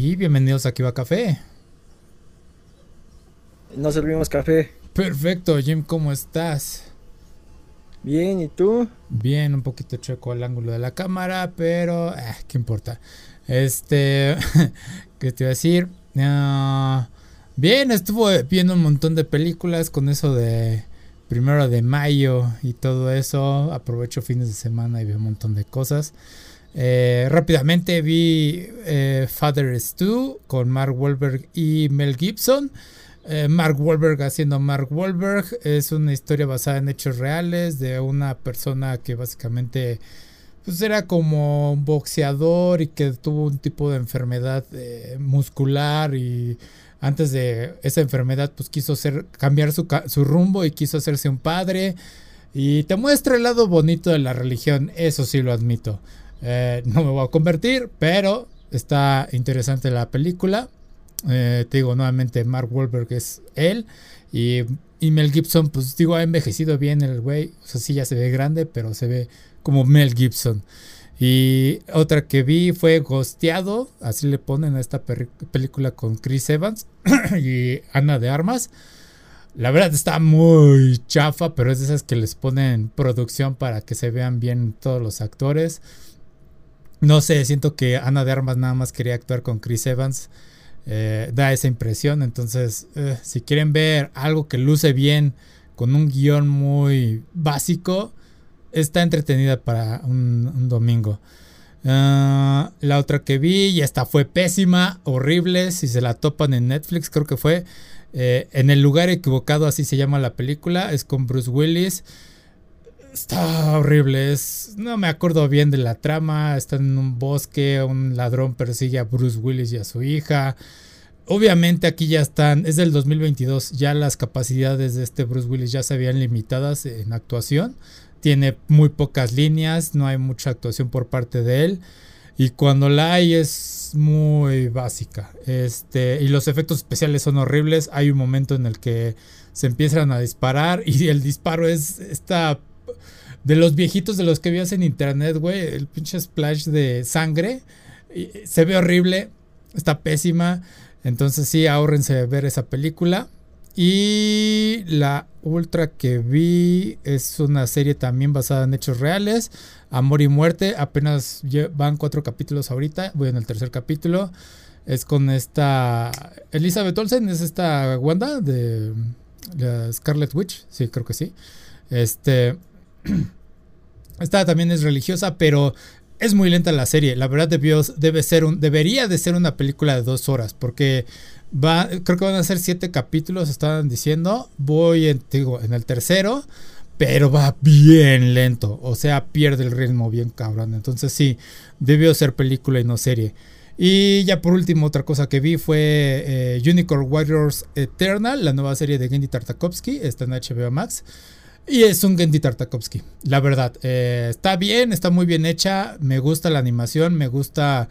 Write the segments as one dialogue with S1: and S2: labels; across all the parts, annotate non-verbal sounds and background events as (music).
S1: Y bienvenidos a Kiva Café.
S2: Nos servimos café.
S1: Perfecto, Jim, ¿cómo estás?
S2: Bien, ¿y tú?
S1: Bien, un poquito checo el ángulo de la cámara, pero eh, ¿qué importa? Este, (laughs) ¿qué te iba a decir? Ah, bien, estuvo viendo un montón de películas con eso de primero de mayo y todo eso. Aprovecho fines de semana y veo un montón de cosas. Eh, rápidamente vi eh, Father Stu con Mark Wahlberg y Mel Gibson. Eh, Mark Wahlberg haciendo Mark Wahlberg es una historia basada en hechos reales de una persona que básicamente pues era como un boxeador y que tuvo un tipo de enfermedad muscular y antes de esa enfermedad pues quiso hacer, cambiar su, su rumbo y quiso hacerse un padre y te muestra el lado bonito de la religión, eso sí lo admito. Eh, no me voy a convertir, pero está interesante la película. Eh, te digo nuevamente, Mark Wahlberg es él. Y, Mel Gibson, pues digo, ha envejecido bien el güey. O sea, sí, ya se ve grande, pero se ve como Mel Gibson. Y otra que vi fue Gosteado, así le ponen a esta película con Chris Evans (clears throat) y Ana de Armas. La verdad está muy chafa, pero es de esas que les ponen producción para que se vean bien todos los actores. No sé, siento que Ana de Armas nada más quería actuar con Chris Evans. Eh, da esa impresión. Entonces, eh, si quieren ver algo que luce bien con un guion muy básico, está entretenida para un, domingo. Ah, la otra que vi y esta fue pésima, horrible. Si se la topan en Netflix, creo que fue eh, En el lugar equivocado, así se llama la película. Es con Bruce Willis. Está horrible, es, no me acuerdo bien de la trama, están en un bosque, un ladrón persigue a Bruce Willis y a su hija. Obviamente aquí ya están, es del 2022, ya las capacidades de este Bruce Willis ya se habían limitadas en actuación. Tiene muy pocas líneas, no hay mucha actuación por parte de él. Y cuando la hay es muy básica. Este, y los efectos especiales son horribles. Hay un momento en el que se empiezan a disparar y el disparo es esta de los viejitos de los que vías en internet, güey, el pinche splash de sangre. Se ve horrible, está pésima. Entonces sí, ahórrense ver esa película. Y la ultra que vi es una serie también basada en hechos reales. Amor y muerte. Apenas van cuatro capítulos ahorita. Voy en el tercer capítulo. Es con esta Elizabeth Olsen. Es esta Wanda de Scarlet Witch. Sí, creo que sí. Este. (clears throat) Esta también es religiosa, pero es muy lenta la serie. La verdad debe ser debería de ser una película de dos horas, porque va, creo que van a ser siete capítulos, estaban diciendo. Voy en el tercero, pero va bien lento. O sea, pierde el ritmo bien cabrón. Entonces sí, debió ser película y no serie. Y ya por último, otra cosa que vi fue eh, Unicorn Warriors Eternal, la nueva serie de Gendy Tartakovsky, está en HBO Max. Y es un Gendy Tartakovsky, la verdad. Eh, está bien, está muy bien hecha. Me gusta la animación, me gusta.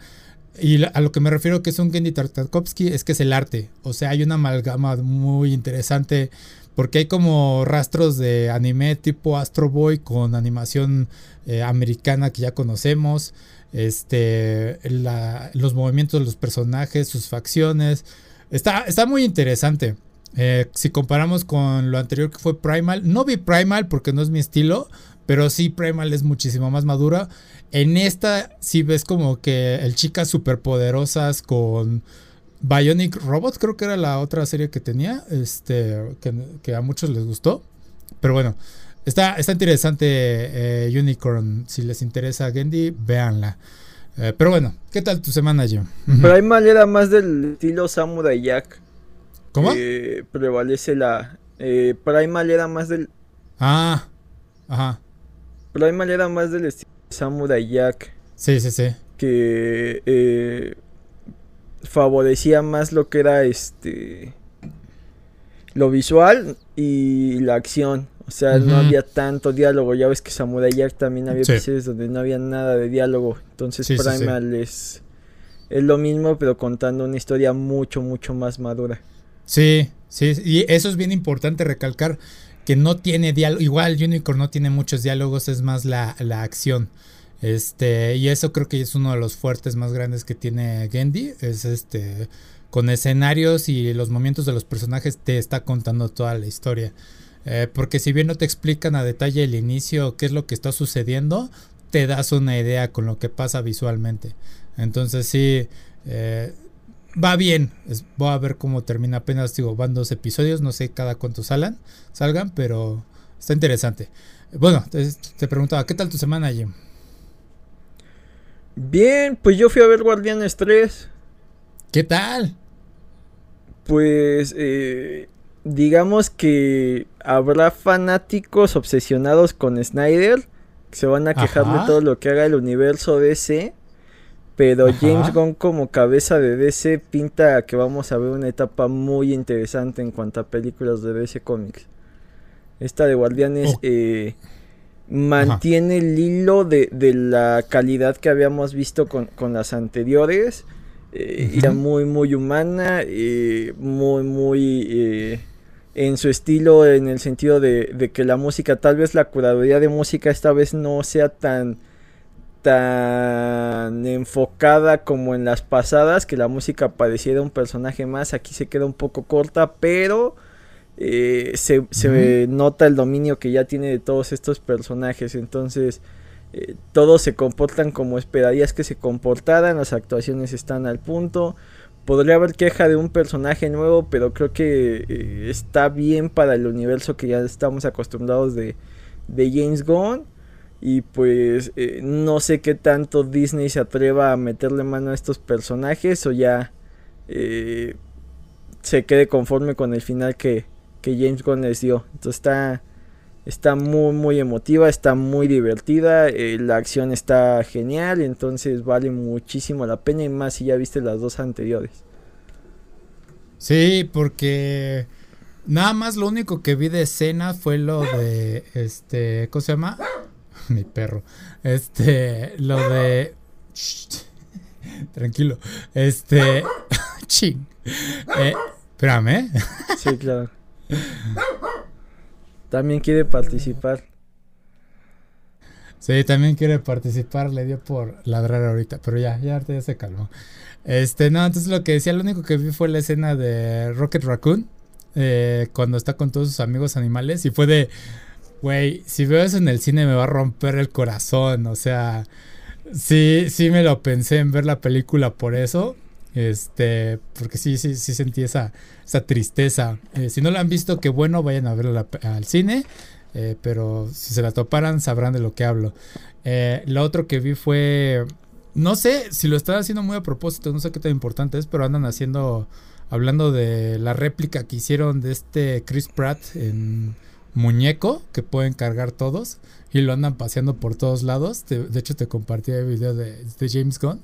S1: Y a lo que me refiero que es un Gendy Tartakovsky es que es el arte. O sea, hay una amalgama muy interesante. Porque hay como rastros de anime tipo Astro Boy con animación eh, americana que ya conocemos. Este, los movimientos de los personajes, sus facciones. Está, está muy interesante. Eh, si comparamos con lo anterior que fue Primal, no vi Primal porque no es mi estilo, pero sí Primal es muchísimo más madura. En esta sí ves como que el chicas superpoderosas con Bionic Robot, creo que era la otra serie que tenía, este, que, a muchos les gustó. Pero bueno, está, está interesante eh, Unicorn. Si les interesa Gendy, véanla. Eh, pero bueno, ¿qué tal tu semana, Jim?
S2: Primal era más del estilo Samurai Jack.
S1: ¿Cómo?
S2: Eh, prevalece la. Eh, Primal era más del.
S1: Ah, ajá.
S2: Primal era más del estilo Samurai Jack.
S1: Sí, sí, sí.
S2: Que eh, favorecía más lo que era este. Lo visual y la acción. O sea, no había tanto diálogo. Ya ves que Samurai Jack también había episodios donde no había nada de diálogo. Entonces Primal es. Es lo mismo, pero contando una historia mucho, mucho más madura.
S1: Sí, sí, y eso es bien importante recalcar que no tiene diálogo, igual Unicorn no tiene muchos diálogos, es más la, acción. Este, y eso creo que es uno de los fuertes más grandes que tiene Gendy. Es este. Con escenarios y los momentos de los personajes te está contando toda la historia. Eh, porque si bien no te explican a detalle el inicio, qué es lo que está sucediendo, te das una idea con lo que pasa visualmente. Entonces sí, eh, va bien. voy a ver cómo termina. Apenas digo, van dos episodios, no sé cada cuánto salgan, salgan, pero está interesante. Bueno, te, te preguntaba, ¿qué tal tu semana, Jim?
S2: Bien, pues yo fui a ver Guardianes 3.
S1: ¿Qué tal?
S2: Pues eh, digamos que habrá fanáticos obsesionados con Snyder que se van a quejar de todo lo que haga el universo DC. Pero James Gunn como cabeza de DC pinta que vamos a ver una etapa muy interesante en cuanto a películas de DC Comics. Esta de Guardianes oh. eh, mantiene el hilo de, la calidad que habíamos visto con, las anteriores. Eh, muy, muy humana, eh, muy, muy en su estilo, en el sentido de, que la música, tal vez la curaduría de música esta vez no sea tan, tan enfocada como en las pasadas, que la música pareciera un personaje más, aquí se queda un poco corta, pero eh, se, nota el dominio que ya tiene de todos estos personajes. Entonces, eh, todos se comportan como esperarías que se comportaran. Las actuaciones están al punto. Podría haber queja de un personaje nuevo, pero creo que eh, está bien para el universo que ya estamos acostumbrados de, de James Gunn. Y pues no sé qué tanto Disney se atreva a meterle mano a estos personajes o ya se quede conforme con el final que, que James Gunn les dio. Entonces está, está muy, muy emotiva, está muy divertida, eh, la acción está genial, entonces vale muchísimo la pena y más si ya viste las dos anteriores.
S1: Sí, porque nada más lo único que vi de escena fue lo de, este, ¿cómo se llama? (laughs) Mi perro. Este, lo de... tranquilo. Este... (laughs) ching. Eh, espérame. (laughs)
S2: Sí, claro. También quiere participar.
S1: Sí, también quiere participar, le dio por ladrar ahorita, pero ya, ya ya se calmó. Este, no, entonces lo que decía, lo único que vi fue la escena de Rocket Raccoon, eh, cuando está con todos sus amigos animales, y fue de, güey, si veo eso en el cine me va a romper el corazón, o sea, sí, sí me lo pensé en ver la película por eso, este, porque sí, sí, sí sentí esa, esa tristeza. Eh, si no la han visto, qué bueno, vayan a verla al cine. Eh, pero si se la toparan, sabrán de lo que hablo. Eh, lo otro que vi fue. No sé si lo están haciendo muy a propósito, no sé qué tan importante es, pero andan haciendo. Hablando de la réplica que hicieron de este Chris Pratt en muñeco que pueden cargar todos y lo andan paseando por todos lados. de hecho, te compartí el video de, de James Gunn.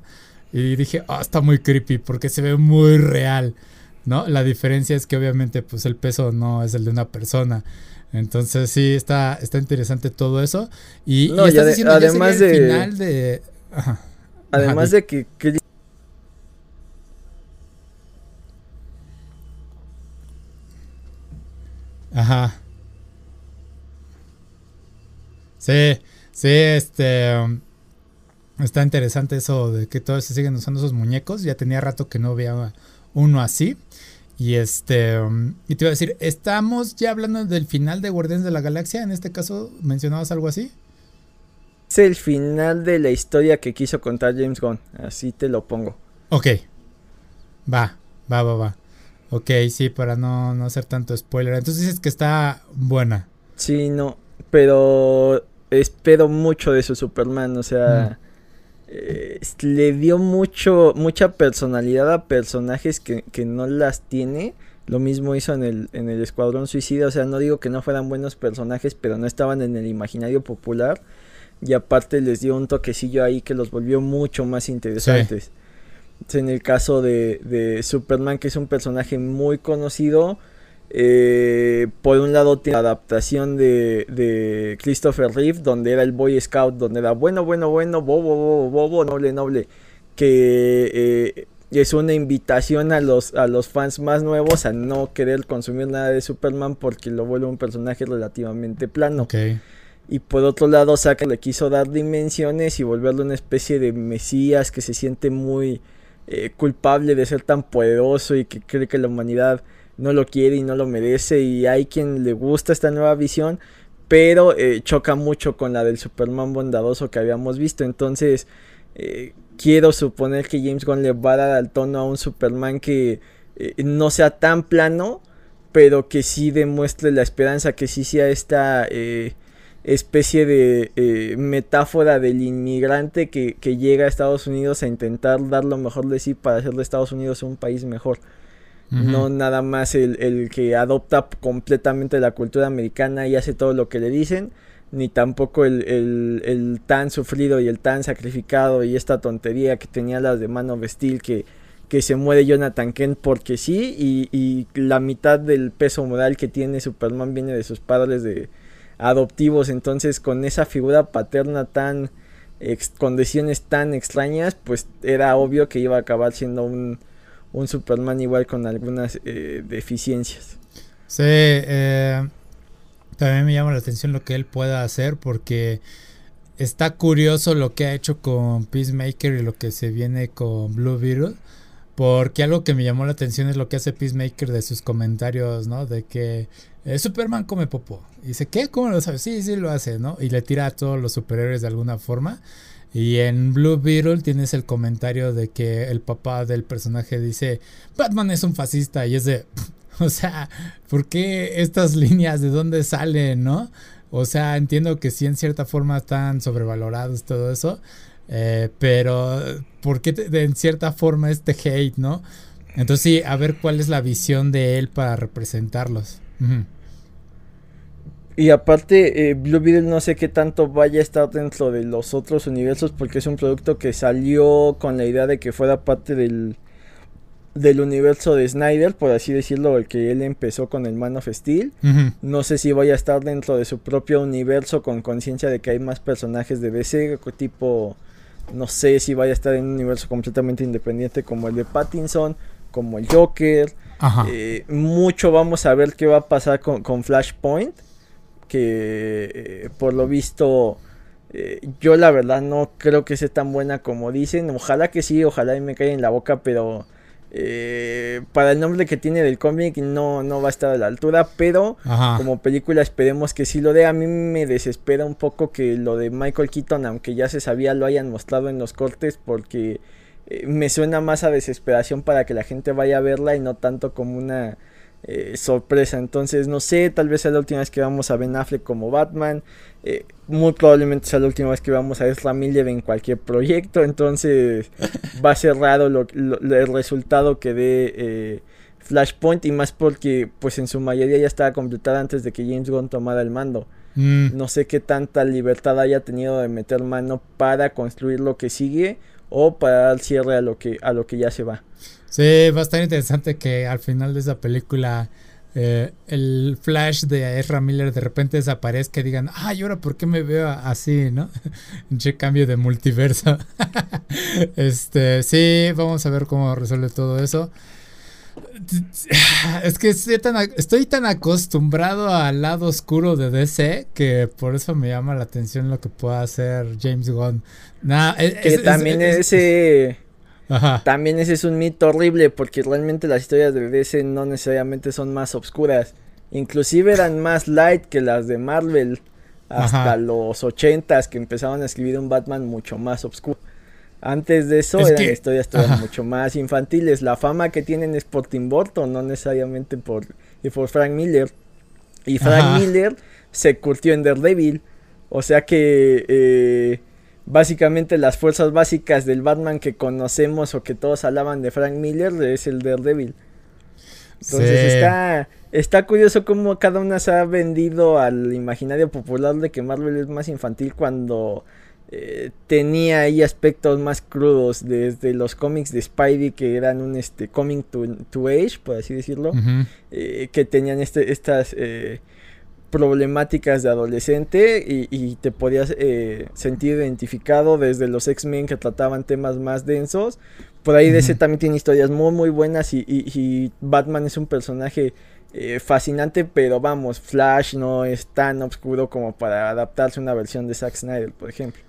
S1: Y dije, ah, está muy creepy porque se ve muy real, ¿no? La diferencia es que obviamente pues el peso no es el de una persona. Entonces sí, está, está interesante todo eso. Y,
S2: no, y, además de... Final de... Además de que...
S1: Ajá. Sí, sí, este... Está interesante eso de que todos se siguen usando esos muñecos. Ya tenía rato que no veía uno así. Y este. Y te iba a decir, ¿estamos ya hablando del final de Guardianes de la Galaxia? En este caso, ¿mencionabas algo así?
S2: Es el final de la historia que quiso contar James Gunn. Así te lo pongo.
S1: Ok. Va, va, va, va. Ok, sí, para no, no hacer tanto spoiler. Entonces dices que está buena.
S2: Sí, no. Pero espero mucho de su Superman. O sea. Mm. Eh, le dio mucho, mucha personalidad a personajes que, no las tiene. Lo mismo hizo en el, en el Escuadrón Suicida. O sea, no digo que no fueran buenos personajes, pero no estaban en el imaginario popular. Y aparte les dio un toquecillo ahí que los volvió mucho más interesantes. En el caso de, de Superman, que es un personaje muy conocido eh, por un lado tiene la adaptación de, Christopher Reeve, donde era el Boy Scout, donde era bueno, bueno, bueno, bobo, bobo, bobo, noble, noble, que eh, es una invitación a los, a los fans más nuevos a no querer consumir nada de Superman porque lo vuelve un personaje relativamente plano. Y por otro lado, Zack le quiso dar dimensiones y volverlo una especie de mesías que se siente muy eh, culpable de ser tan poderoso y que cree que la humanidad no lo quiere y no lo merece. Y hay quien le gusta esta nueva visión, pero eh, choca mucho con la del Superman bondadoso que habíamos visto. Entonces, eh, quiero suponer que James Gunn le va a dar al tono a un Superman que no sea tan plano, pero que sí demuestre la esperanza, que sí sea esta especie de eh, metáfora del inmigrante que, llega a Estados Unidos a intentar dar lo mejor de sí para hacer de Estados Unidos un país mejor. No nada más el, que adopta completamente la cultura americana y hace todo lo que le dicen, ni tampoco el, tan sufrido y el tan sacrificado y esta tontería que tenía las de mano vestil que, que se muere Jonathan Kent porque sí y, y la mitad del peso moral que tiene Superman viene de sus padres de, adoptivos. Entonces, con esa figura paterna tan. con decisiones tan extrañas, pues era obvio que iba a acabar siendo un, un Superman igual con algunas eh, deficiencias.
S1: Sí, eh, también me llama la atención lo que él pueda hacer porque está curioso lo que ha hecho con Peacemaker y lo que se viene con Blue Beetle. Porque algo que me llamó la atención es lo que hace Peacemaker de sus comentarios, ¿no? De que eh, Superman come popo. Y dice, ¿qué? ¿Cómo lo sabes? Sí, sí lo hace, ¿no? Y le tira a todos los superhéroes de alguna forma. Y en Blue Beetle tienes el comentario de que el papá del personaje dice, Batman es un fascista. Y es de, (laughs) o sea, ¿por qué estas líneas de dónde salen, no? O sea, entiendo que sí en cierta forma están sobrevalorados todo eso. Eh, pero, ¿por qué en cierta forma este hate, no? Entonces sí, a ver cuál es la visión de él para representarlos.
S2: Y aparte, eh, Blue Beetle no sé qué tanto vaya a estar dentro de los otros universos porque es un producto que salió con la idea de que fuera parte del, del universo de Snyder, por así decirlo, el que él empezó con el Man of Steel. No sé si vaya a estar dentro de su propio universo con conciencia de que hay más personajes de DC, tipo, no sé si vaya a estar en un universo completamente independiente como el de Pattinson, como el Joker. Eh, mucho vamos a ver qué va a pasar con, con Flashpoint que eh, por lo visto eh, yo la verdad no creo que sea tan buena como dicen. Ojalá que sí, ojalá y me caiga en la boca, pero eh, para el nombre que tiene del cómic no, no va a estar a la altura. Pero como película esperemos que sí lo dé. A mí me desespera un poco que lo de Michael Keaton, aunque ya se sabía, lo hayan mostrado en los cortes porque me suena más a desesperación para que la gente vaya a verla y no tanto como una eh, sorpresa. Entonces, no sé, tal vez sea la última vez que vamos a Ben Affleck como Batman. Eh, muy probablemente sea la última vez que vamos a Ezra Miller en cualquier proyecto. Entonces, va a ser raro lo, el resultado que dé eh, Flashpoint. Y más porque, pues en su mayoría ya estaba completada antes de que James Gunn tomara el mando. Mm. No sé qué tanta libertad haya tenido de meter mano para construir lo que sigue o para dar cierre a lo que, a lo que ya se va.
S1: Sí, va a estar interesante que al final de esa película eh, el flash de Ezra Miller de repente desaparezca y digan, ay, ahora por qué me veo así, ¿no? (laughs) che cambio de multiverso. (laughs) este, sí, vamos a ver cómo resuelve todo eso. (sighs) Es que estoy tan, estoy tan acostumbrado al lado oscuro de DC que por eso me llama la atención lo que pueda hacer James Gunn.
S2: E, que también ese también ese es un mito horrible porque realmente las historias de DC no necesariamente son más oscuras. Inclusive eran más light que las de Marvel hasta los ochentas que empezaron a escribir un Batman mucho más oscuro. Antes de eso eran historias mucho más infantiles. La fama que tienen es por Tim Burton, no necesariamente por, y por Frank Miller. Y Frank Miller se curtió en Daredevil. O sea que eh, básicamente las fuerzas básicas del Batman que conocemos o que todos hablaban de Frank Miller es el Daredevil. Entonces está, está curioso cómo cada una se ha vendido al imaginario popular de que Marvel es más infantil cuando eh, tenía ahí aspectos más crudos desde los cómics de Spidey que eran un este coming to, age por así decirlo eh, que tenían este, estas eh, problemáticas de adolescente y, te podías eh, sentir identificado desde los X-Men que trataban temas más densos. Por ahí DC también tiene historias muy muy buenas y, Batman es un personaje eh, fascinante, pero vamos, Flash no es tan oscuro como para adaptarse a una versión de Zack Snyder, por ejemplo.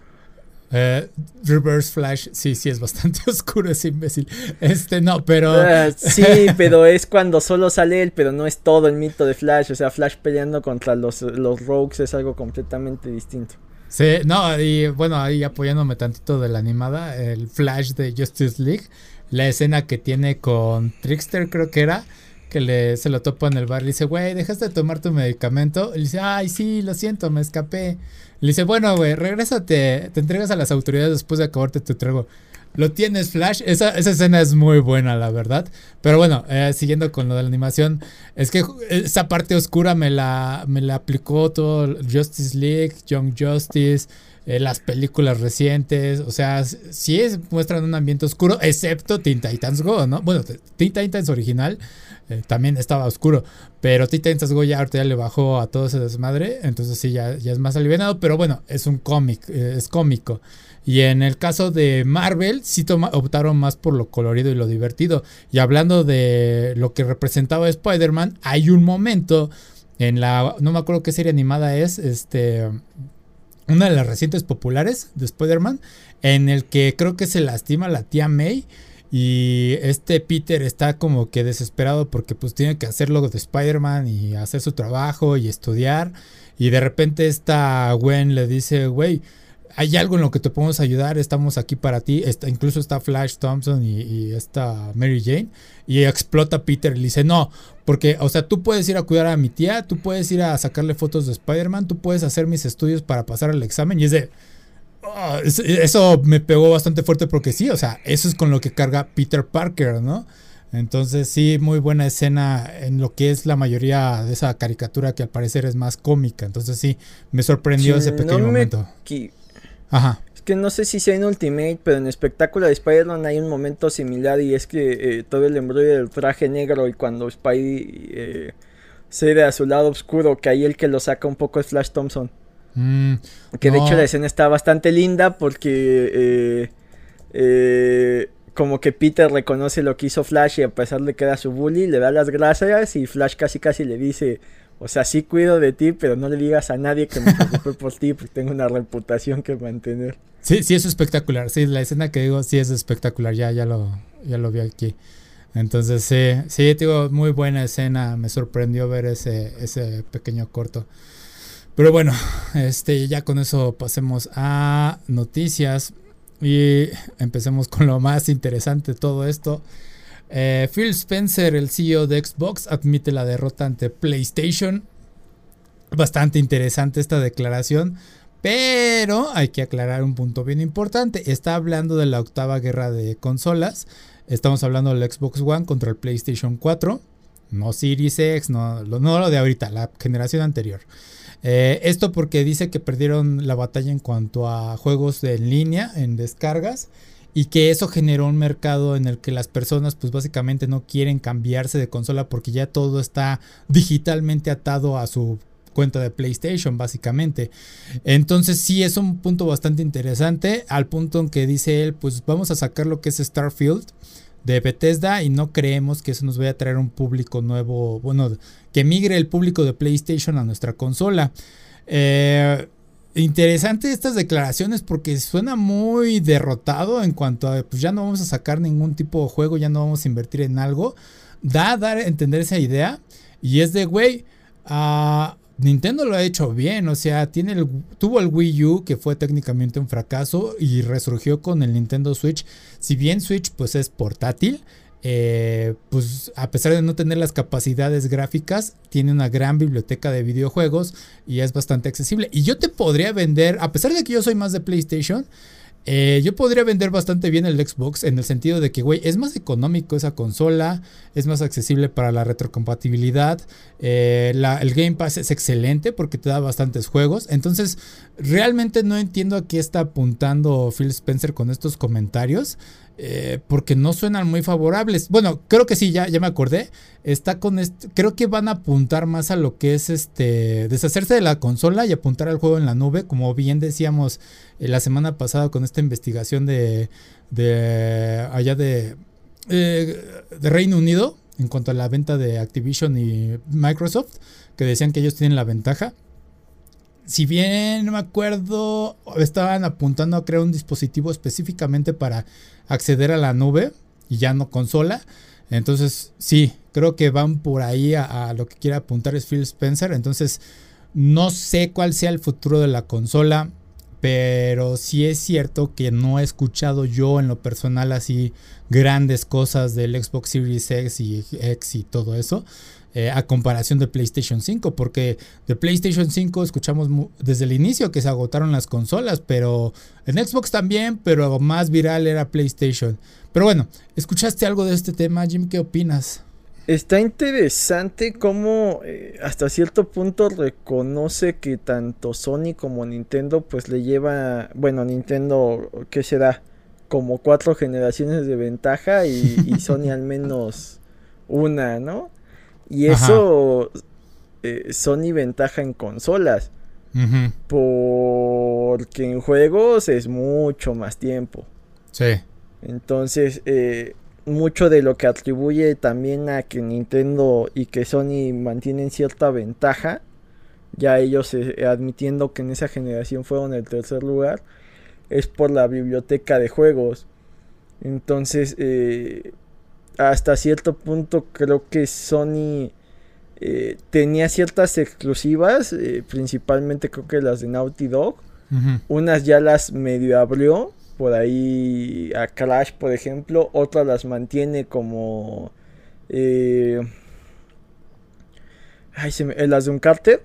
S1: Eh, Reverse Flash, sí, sí, es bastante (laughs) oscuro ese imbécil. Este no, pero.
S2: Uh, sí, (laughs) pero es cuando solo sale él, pero no es todo el mito de Flash. O sea, Flash peleando contra los, los Rogues es algo completamente distinto.
S1: Sí, no, y bueno, ahí apoyándome tantito de la animada, el Flash de Justice League, la escena que tiene con Trickster, creo que era que le, se lo topa en el bar. Le dice, güey, ¿dejaste de tomar tu medicamento? Y le dice, ay, sí, lo siento, me escapé. Le dice, bueno, güey, regrésate, te entregas a las autoridades después de acabarte tu trago. Lo tienes, Flash. Esa, esa, escena es muy buena, la verdad. Pero bueno, eh, siguiendo con lo de la animación, es que esa parte oscura me la, me la aplicó todo Justice League, Young Justice. Eh, las películas recientes, o sea, sí es, muestran un ambiente oscuro, excepto Teen Titans Go, ¿no? Bueno, Teen Titans original eh, también estaba oscuro. Pero Titans Go ya ahorita ya le bajó a todo ese desmadre. Entonces sí, ya, ya es más aliviado. Pero bueno, es un cómic, eh, es cómico. Y en el caso de Marvel, sí toma, optaron más por lo colorido y lo divertido. Y hablando de lo que representaba Spider-Man, hay un momento en la. No me acuerdo qué serie animada es. Este. Una de las recientes populares de Spider-Man. En el que creo que se lastima la tía May. Y este Peter está como que desesperado porque pues tiene que hacer lo de Spider-Man y hacer su trabajo y estudiar. Y de repente esta Gwen le dice, güey, hay algo en lo que te podemos ayudar, estamos aquí para ti. Está, incluso está Flash Thompson y, y está Mary Jane. Y explota Peter y le dice, no, porque, o sea, tú puedes ir a cuidar a mi tía, tú puedes ir a sacarle fotos de Spider-Man, tú puedes hacer mis estudios para pasar el examen. Y es de, oh, eso me pegó bastante fuerte porque sí, o sea, eso es con lo que carga Peter Parker, ¿no? Entonces sí, muy buena escena en lo que es la mayoría de esa caricatura que al parecer es más cómica. Entonces sí, me sorprendió ese pequeño
S2: no
S1: momento.
S2: Ajá. Es que no sé si sea en Ultimate, pero en Espectáculo de Spider-Man hay un momento similar y es que eh, todo el embrollo del traje negro y cuando Spidey eh, cede a su lado oscuro, que ahí el que lo saca un poco es Flash Thompson.
S1: Mm,
S2: que de
S1: no.
S2: hecho la escena está bastante linda porque eh, eh, como que Peter reconoce lo que hizo Flash y a pesar de que era su bully, le da las gracias y Flash casi casi le dice, o sea, sí cuido de ti, pero no le digas a nadie que me preocupé por ti porque tengo una reputación que mantener.
S1: Sí, sí es espectacular. Sí, la escena que digo sí es espectacular. Ya, ya lo, ya lo vi aquí. Entonces sí, sí, digo, muy buena escena. Me sorprendió ver ese, ese pequeño corto. Pero bueno, este, ya con eso pasemos a noticias y empecemos con lo más interesante de todo esto. Eh, Phil Spencer, el CEO de Xbox, admite la derrota ante PlayStation. Bastante interesante esta declaración, pero hay que aclarar un punto bien importante. Está hablando de la octava guerra de consolas. Estamos hablando del Xbox One contra el PlayStation 4. No Series X, no, no lo de ahorita, la generación anterior. Eh, esto porque dice que perdieron la batalla en cuanto a juegos en línea, en descargas, y que eso generó un mercado en el que las personas pues básicamente no quieren cambiarse de consola porque ya todo está digitalmente atado a su cuenta de PlayStation básicamente. Entonces sí es un punto bastante interesante al punto en que dice él pues vamos a sacar lo que es Starfield de Bethesda y no creemos que eso nos vaya a traer un público nuevo, bueno, que migre el público de PlayStation a nuestra consola. Eh, interesante estas declaraciones porque suena muy derrotado en cuanto a pues ya no vamos a sacar ningún tipo de juego, ya no vamos a invertir en algo. Da a dar entender esa idea y es de, güey, uh, Nintendo lo ha hecho bien, o sea, tiene el, tuvo el Wii U que fue técnicamente un fracaso y resurgió con el Nintendo Switch. Si bien Switch pues es portátil, eh, pues a pesar de no tener las capacidades gráficas, tiene una gran biblioteca de videojuegos y es bastante accesible. Y yo te podría vender, a pesar de que yo soy más de PlayStation, eh, yo podría vender bastante bien el Xbox en el sentido de que, güey, es más económico esa consola, es más accesible para la retrocompatibilidad, eh, el Game Pass es excelente porque te da bastantes juegos. Entonces, realmente no entiendo a qué está apuntando Phil Spencer con estos comentarios. Eh, porque no suenan muy favorables. Bueno, creo que sí, ya, ya me acordé. Está con este, creo que van a apuntar más a lo que es este deshacerse de la consola y apuntar al juego en la nube, como bien decíamos eh, la semana pasada con esta investigación de, allá eh, de Reino Unido, en cuanto a la venta de Activision y Microsoft, que decían que ellos tienen la ventaja. Si bien no me acuerdo, estaban apuntando a crear un dispositivo específicamente para acceder a la nube y ya no consola. Entonces, sí, creo que van por ahí a, lo que quiere apuntar es Phil Spencer. Entonces, no sé cuál sea el futuro de la consola. Pero sí es cierto que no he escuchado yo en lo personal así grandes cosas del Xbox Series X y X y todo eso. Eh, a comparación de PlayStation 5, porque de PlayStation 5 escuchamos desde el inicio que se agotaron las consolas, pero en Xbox también, pero más viral era PlayStation. Pero bueno, ¿escuchaste algo de este tema, Jim? ¿Qué opinas?
S2: Está interesante cómo eh, hasta cierto punto reconoce que tanto Sony como Nintendo pues le lleva, bueno, Nintendo, ¿qué será? Como cuatro generaciones de ventaja y, Sony al menos una, ¿no? Y eso eh, Sony ventaja en consolas. Porque en juegos es mucho más tiempo.
S1: Sí.
S2: Entonces, eh, mucho de lo que atribuye también a que Nintendo y que Sony mantienen cierta ventaja, ya ellos eh, admitiendo que en esa generación fueron el tercer lugar, es por la biblioteca de juegos. Entonces, eh, hasta cierto punto creo que Sony eh, tenía ciertas exclusivas, principalmente creo que las de Naughty Dog. Unas ya las medio abrió por ahí a Crash, por ejemplo, otras las mantiene como eh, ay, se me, las de un cárter.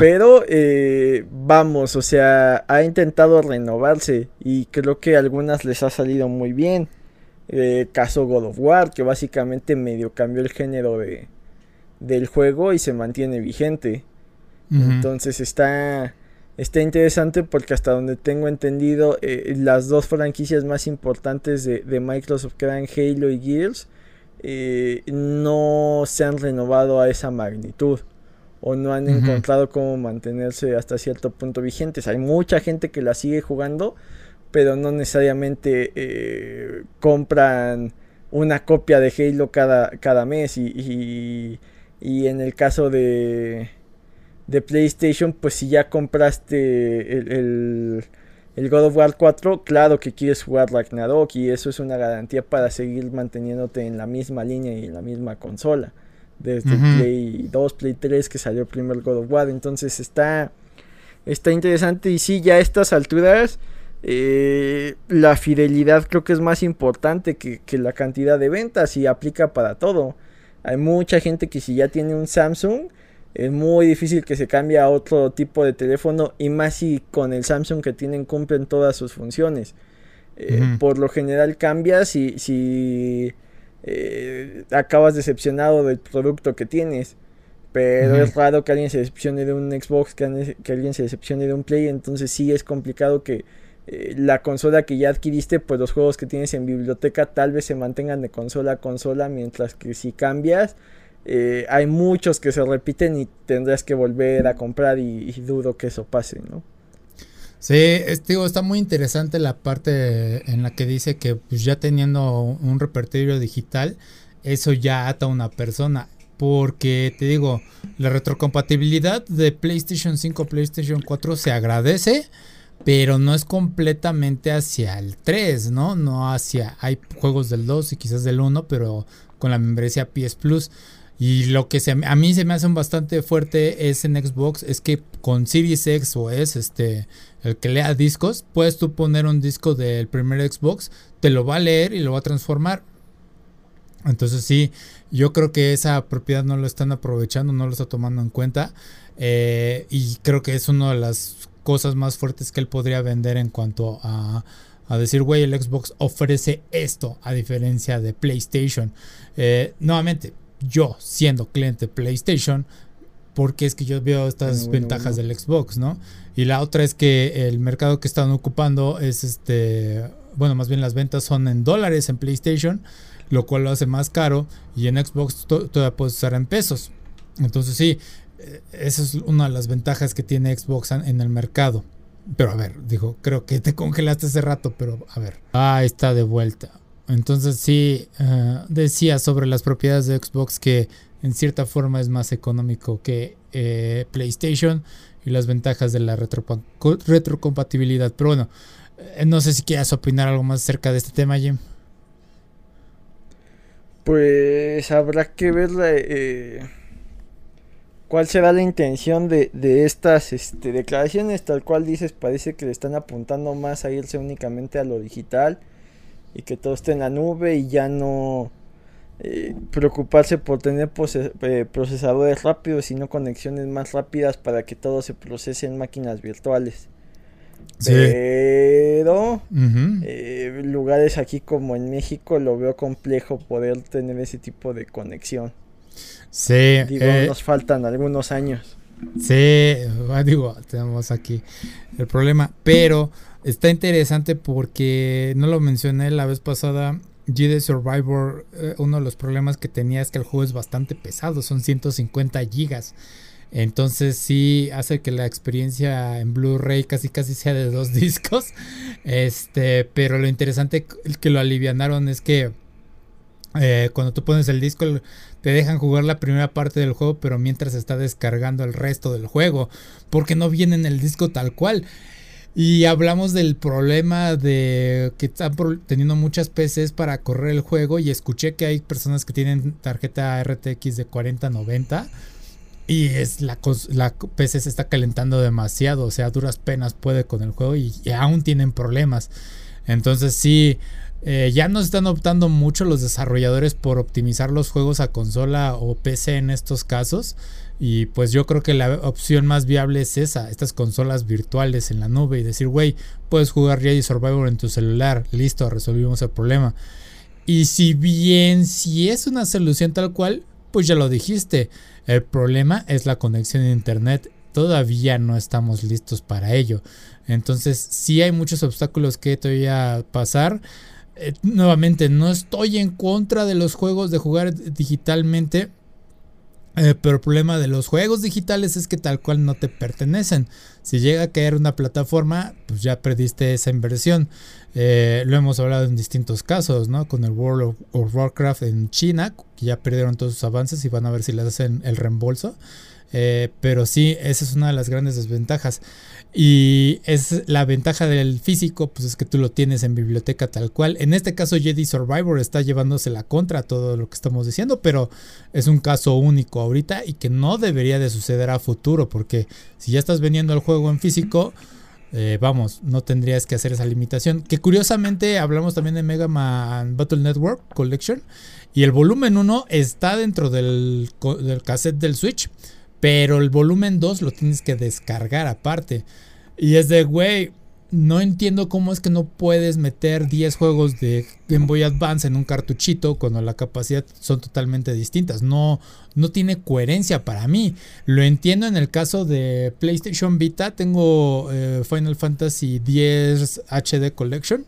S2: Pero eh, vamos, o sea, ha intentado renovarse y creo que a algunas les ha salido muy bien. Eh, caso God of War, que básicamente medio cambió el género de, del juego y se mantiene vigente. Entonces está, Está interesante porque hasta donde tengo entendido, eh, las dos franquicias más importantes de, Microsoft, que eran Halo y Gears, eh, no se han renovado a esa magnitud o no han encontrado cómo mantenerse hasta cierto punto vigentes. Hay mucha gente que la sigue jugando, pero no necesariamente eh, compran una copia de Halo cada, cada mes y en el caso de de PlayStation, pues si ya compraste el, el, God of War 4, claro que quieres jugar Ragnarok y eso es una garantía para seguir manteniéndote en la misma línea y en la misma consola. Desde Play 2, Play 3 que salió el primer God of War. Entonces está, está interesante y sí, ya a estas alturas... Eh, la fidelidad creo que es más importante que, que, la cantidad de ventas y aplica para todo. Hay mucha gente que si ya tiene un Samsung, es muy difícil que se cambie a otro tipo de teléfono y más si con el Samsung que tienen cumplen todas sus funciones. Eh, por lo general cambias si, si eh, acabas decepcionado del producto que tienes. Pero es raro que alguien se decepcione de un Xbox, que, alguien se decepcione de un Play. Entonces sí es complicado que eh, la consola que ya adquiriste, pues los juegos que tienes en biblioteca tal vez se mantengan de consola a consola. Mientras que si cambias, eh, hay muchos que se repiten y tendrás que volver a comprar y, dudo que eso pase, ¿no?
S1: Sí, digo, está muy interesante la parte en la que dice que pues, ya teniendo un repertorio digital, eso ya ata a una persona. Porque te digo, la retrocompatibilidad de PlayStation 5 PlayStation 4 se agradece, pero no es completamente hacia el 3, ¿no? No hacia. Hay juegos del 2 y quizás del 1, pero con la membresía PS Plus. Y lo que se, a mí se me hace bastante fuerte es en Xbox, es que con Series X o es este el que lea discos, puedes tú poner un disco del primer Xbox, te lo va a leer y lo va a transformar. Entonces sí, yo creo que esa propiedad no lo están aprovechando, no lo está tomando en cuenta. Eh, y creo que es una de las cosas más fuertes que él podría vender en cuanto a, a decir, güey, el Xbox ofrece esto a diferencia de PlayStation. Eh, nuevamente, yo siendo cliente PlayStation, porque es que yo veo estas ventajas del Xbox, ¿no? Y la otra es que el mercado que están ocupando es este, bueno, más bien las ventas son en dólares en PlayStation, lo cual lo hace más caro y en Xbox todavía puedes usar en pesos. Entonces sí, esa es una de las ventajas que tiene Xbox en el mercado. Pero a ver, dijo, creo que te (laughs) congelaste hace rato, pero a ver. Ah, está de vuelta. Entonces sí eh, decía sobre las propiedades de Xbox que en cierta forma es más económico que eh, PlayStation y las ventajas de la retrocompatibilidad. Pero bueno, eh, no sé si quieras opinar algo más acerca de este tema, Jim.
S2: Pues habrá que ver eh, cuál será la intención de, estas este, declaraciones. Tal cual dices, parece que le están apuntando más a irse únicamente a lo digital y que todo esté en la nube y ya no eh, preocuparse por tener eh, procesadores rápidos, sino conexiones más rápidas para que todo se procese en máquinas virtuales. Pero eh, lugares aquí como en México lo veo complejo poder tener ese tipo de conexión.
S1: Sí.
S2: Digo, nos faltan algunos años.
S1: Sí, digo, tenemos aquí el problema, pero está interesante porque no lo mencioné la vez pasada. GD Survivor, eh, uno de los problemas que tenía es que el juego es bastante pesado, son 150 gigas. Entonces sí hace que la experiencia en Blu-ray casi casi sea de dos (laughs) discos. Este, pero lo interesante que lo alivianaron es que eh, cuando tú pones el disco te dejan jugar la primera parte del juego, pero mientras está descargando el resto del juego, porque no viene en el disco tal cual. Y hablamos del problema de que están teniendo muchas PCs para correr el juego. Y escuché que hay personas que tienen tarjeta RTX de 4090. Y es la, la PC se está calentando demasiado. O sea, duras penas puede con el juego y, aún tienen problemas. Entonces sí, eh, ya no están optando mucho los desarrolladores por optimizar los juegos a consola o PC en estos casos. Y pues yo creo que la opción más viable es esa, estas consolas virtuales en la nube y decir, güey, puedes jugar Jedi Survivor en tu celular, listo, resolvimos el problema. Y si bien si es una solución tal cual, pues ya lo dijiste, el problema es la conexión a internet, todavía no estamos listos para ello. Entonces, si hay muchos obstáculos que todavía pasar. Eh, nuevamente, no estoy en contra de los juegos de jugar digitalmente eh, pero el problema de los juegos digitales es que tal cual no te pertenecen. Si llega a caer una plataforma, pues ya perdiste esa inversión. Eh, lo hemos hablado en distintos casos, ¿no? Con el World of, Warcraft en China, que ya perdieron todos sus avances y van a ver si les hacen el reembolso. Pero sí, esa es una de las grandes desventajas. Y es la ventaja del físico, pues es que tú lo tienes en biblioteca tal cual. En este caso, Jedi Survivor está llevándose la contra a todo lo que estamos diciendo, pero es un caso único ahorita y que no debería de suceder a futuro, porque si ya estás vendiendo el juego en físico, eh, vamos, no tendrías que hacer esa limitación. Que curiosamente hablamos también de Mega Man Battle Network Collection y el volumen 1 está dentro del, del cassette del Switch. Pero el volumen 2 lo tienes que descargar aparte. Y es de, güey, no entiendo cómo es que no puedes meter 10 juegos de Game Boy Advance en un cartuchito cuando la capacidad son totalmente distintas. No, no tiene coherencia para mí. Lo entiendo en el caso de PlayStation Vita. Tengo eh, Final Fantasy X HD Collection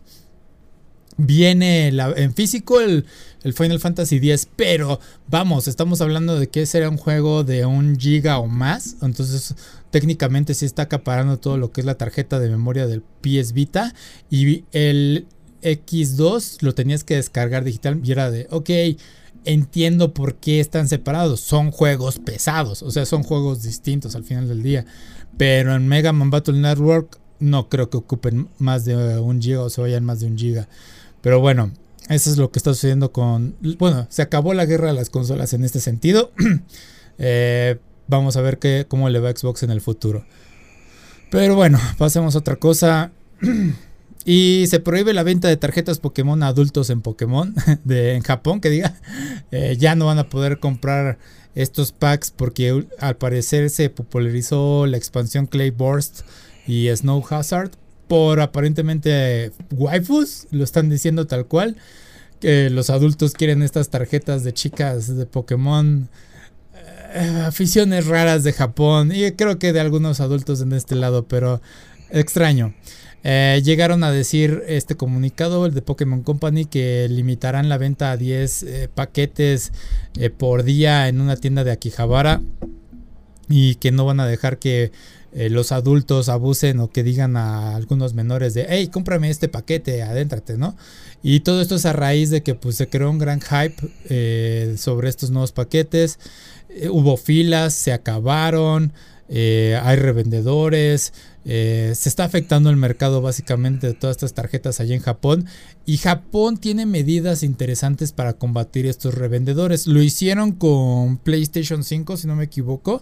S1: viene en físico el, Final Fantasy X, pero vamos, estamos hablando de que será un juego de un giga o más, entonces técnicamente sí está acaparando todo lo que es la tarjeta de memoria del PS Vita y el X2 lo tenías que descargar digital y era de, ok, entiendo por qué están separados, son juegos pesados, o sea, son juegos distintos al final del día, pero en Mega Man Battle Network no creo que ocupen más de un giga o se vayan más de un giga. Pero bueno, eso es lo que está sucediendo con... Bueno, se acabó la guerra de las consolas en este sentido. (clears throat) Eh, vamos a ver qué, cómo le va a Xbox en el futuro. Pero bueno, pasemos a otra cosa. (clears throat) y se prohíbe la venta de tarjetas Pokémon a adultos en Pokémon, (laughs) de, en Japón, que diga. (laughs) Eh, ya no van a poder comprar estos packs porque al parecer se popularizó la expansión Clay Burst y Snow Hazard por aparentemente waifus, lo están diciendo tal cual, que los adultos quieren estas tarjetas de chicas de Pokémon, eh, aficiones raras de Japón y creo que de algunos adultos en este lado, pero extraño. Eh, llegaron a decir este comunicado, el de Pokémon Company, que limitarán la venta a 10 eh, paquetes por día en una tienda de Akihabara y que no van a dejar que eh, los adultos abusen o que digan a algunos menores de, hey, cómprame este paquete, adéntrate, ¿no? Y todo esto es a raíz de que pues, se creó un gran hype eh, sobre estos nuevos paquetes. Eh, hubo filas, se acabaron, hay revendedores, se está afectando el mercado básicamente de todas estas tarjetas allá en Japón. Y Japón tiene medidas interesantes para combatir estos revendedores. Lo hicieron con PlayStation 5, si no me equivoco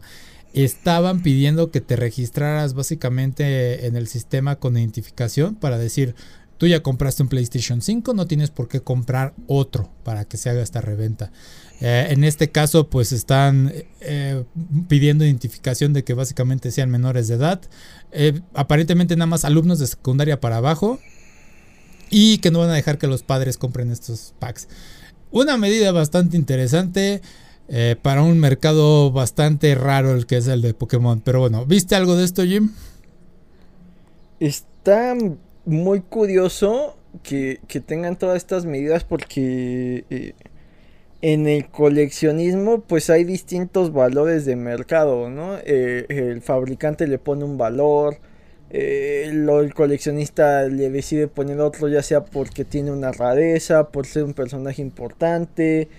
S1: estaban pidiendo que te registraras básicamente en el sistema con identificación para decir, tú ya compraste un PlayStation 5, no tienes por qué comprar otro para que se haga esta reventa. Eh, en este caso, pues están eh, pidiendo identificación de que básicamente sean menores de edad. Eh, aparentemente nada más alumnos de secundaria para abajo. Y que no van a dejar que los padres compren estos packs. Una medida bastante interesante. Eh, para un mercado bastante raro el que es el de Pokémon. Pero bueno, ¿viste algo de esto, Jim?
S2: Está muy curioso que, tengan todas estas medidas porque eh, en el coleccionismo pues hay distintos valores de mercado, ¿no? Eh, el fabricante le pone un valor, el coleccionista le decide poner otro ya sea porque tiene una rareza, por ser un personaje importante,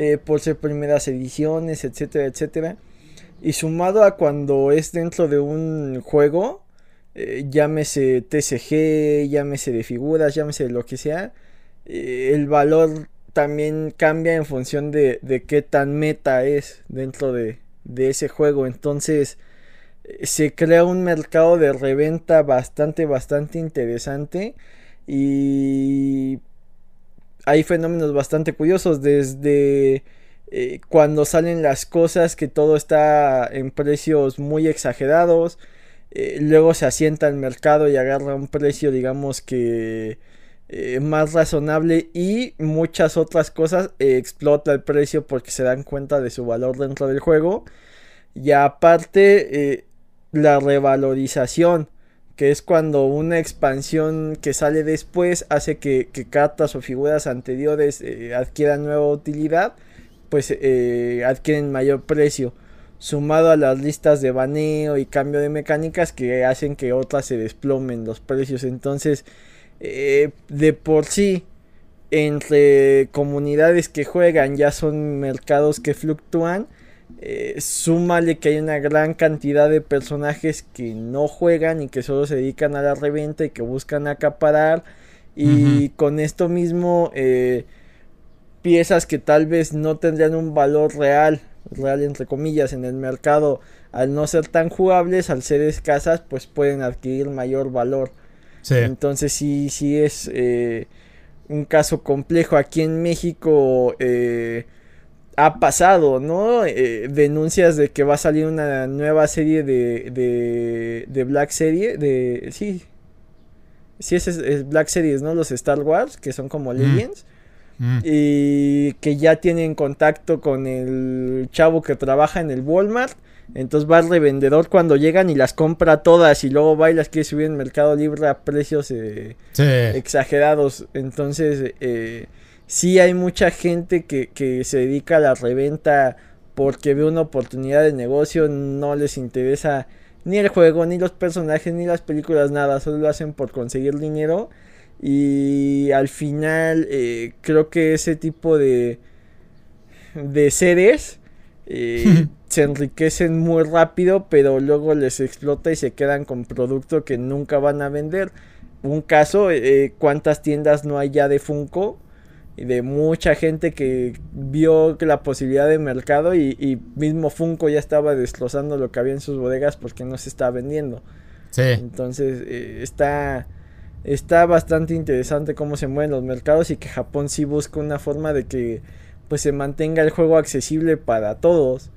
S2: eh, por ser primeras ediciones, etcétera, etcétera. Y sumado a cuando es dentro de un juego, eh, llámese TCG, llámese de figuras, llámese de lo que sea, eh, el valor también cambia en función de, de qué tan meta es dentro de, de ese juego. Entonces se crea un mercado de reventa bastante, bastante interesante. Y hay fenómenos bastante curiosos desde eh, cuando salen las cosas que todo está en precios muy exagerados. Eh, luego se asienta el mercado y agarra un precio digamos que eh, más razonable y muchas otras cosas explota el precio porque se dan cuenta de su valor dentro del juego. Y aparte la revalorización que es cuando una expansión que sale después hace que, cartas o figuras anteriores eh, adquieran nueva utilidad, pues eh, adquieren mayor precio, sumado a las listas de baneo y cambio de mecánicas que hacen que otras se desplomen los precios. Entonces, eh, de por sí, entre comunidades que juegan ya son mercados que fluctúan eh, súmale que hay una gran cantidad de personajes que no juegan y que solo se dedican a la reventa y que buscan acaparar. Y con esto mismo, eh, piezas que tal vez no tendrían un valor real, real entre comillas, en el mercado, al no ser tan jugables, al ser escasas, pues pueden adquirir mayor valor. Entonces sí, sí es eh, un caso complejo. Aquí en México eh, ha pasado, ¿no? Eh, denuncias de que va a salir una nueva serie de, de, de Black Serie, de... Sí, sí es, Black Series, ¿no? Los Star Wars, que son como mm. Legends. Mm. Y que ya tienen contacto con el chavo que trabaja en el Walmart. Entonces va el revendedor cuando llegan y las compra todas y luego va y las quiere subir en Mercado Libre a precios eh, exagerados. Entonces, eh, sí hay mucha gente que, se dedica a la reventa porque ve una oportunidad de negocio, no les interesa ni el juego, ni los personajes, ni las películas, nada, solo lo hacen por conseguir dinero. Y al final eh, creo que ese tipo de, de seres eh, (laughs) se enriquecen muy rápido, pero luego les explota y se quedan con producto que nunca van a vender. Un caso, eh, ¿cuántas tiendas no hay ya de Funko? De mucha gente que vio la posibilidad de mercado y, mismo Funko ya estaba destrozando lo que había en sus bodegas porque no se estaba vendiendo. Sí. Entonces eh, está, está bastante interesante cómo se mueven los mercados y que Japón sí busca una forma de que pues se mantenga el juego accesible para todos.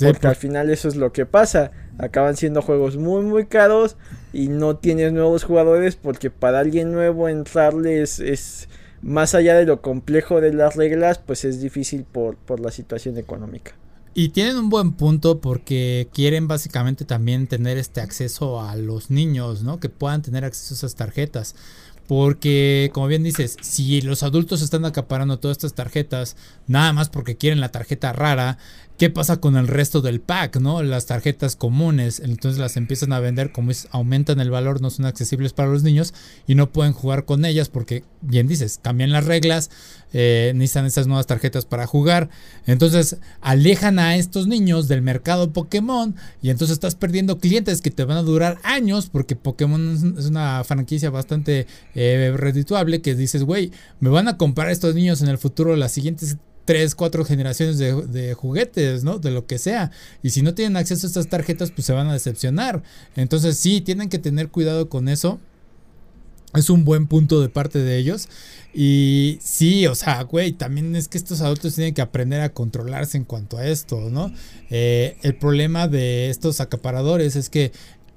S2: porque al final eso es lo que pasa. Acaban siendo juegos muy muy caros y no tienes nuevos jugadores porque para alguien nuevo entrarles es más allá de lo complejo de las reglas, pues es difícil por, la situación económica.
S1: Y tienen un buen punto porque quieren básicamente también tener este acceso a los niños, ¿no? Que puedan tener acceso a esas tarjetas. Porque, como bien dices, si los adultos están acaparando todas estas tarjetas, nada más porque quieren la tarjeta rara, ¿Qué pasa con el resto del pack, no? Las tarjetas comunes, entonces las empiezan a vender como es, aumentan el valor, no son accesibles para los niños y no pueden jugar con ellas porque, bien dices, cambian las reglas, eh, necesitan estas nuevas tarjetas para jugar. Entonces alejan a estos niños del mercado Pokémon y entonces estás perdiendo clientes que te van a durar años porque Pokémon es una franquicia bastante eh, redituable que dices, güey, me van a comprar estos niños en el futuro las siguientes tres, cuatro generaciones de, juguetes, ¿no? De lo que sea. Y si no tienen acceso a estas tarjetas, pues se van a decepcionar. Entonces sí, tienen que tener cuidado con eso. Es un buen punto de parte de ellos. Y sí, o sea, güey, también es que estos adultos tienen que aprender a controlarse en cuanto a esto, ¿no? Eh, el problema de estos acaparadores es que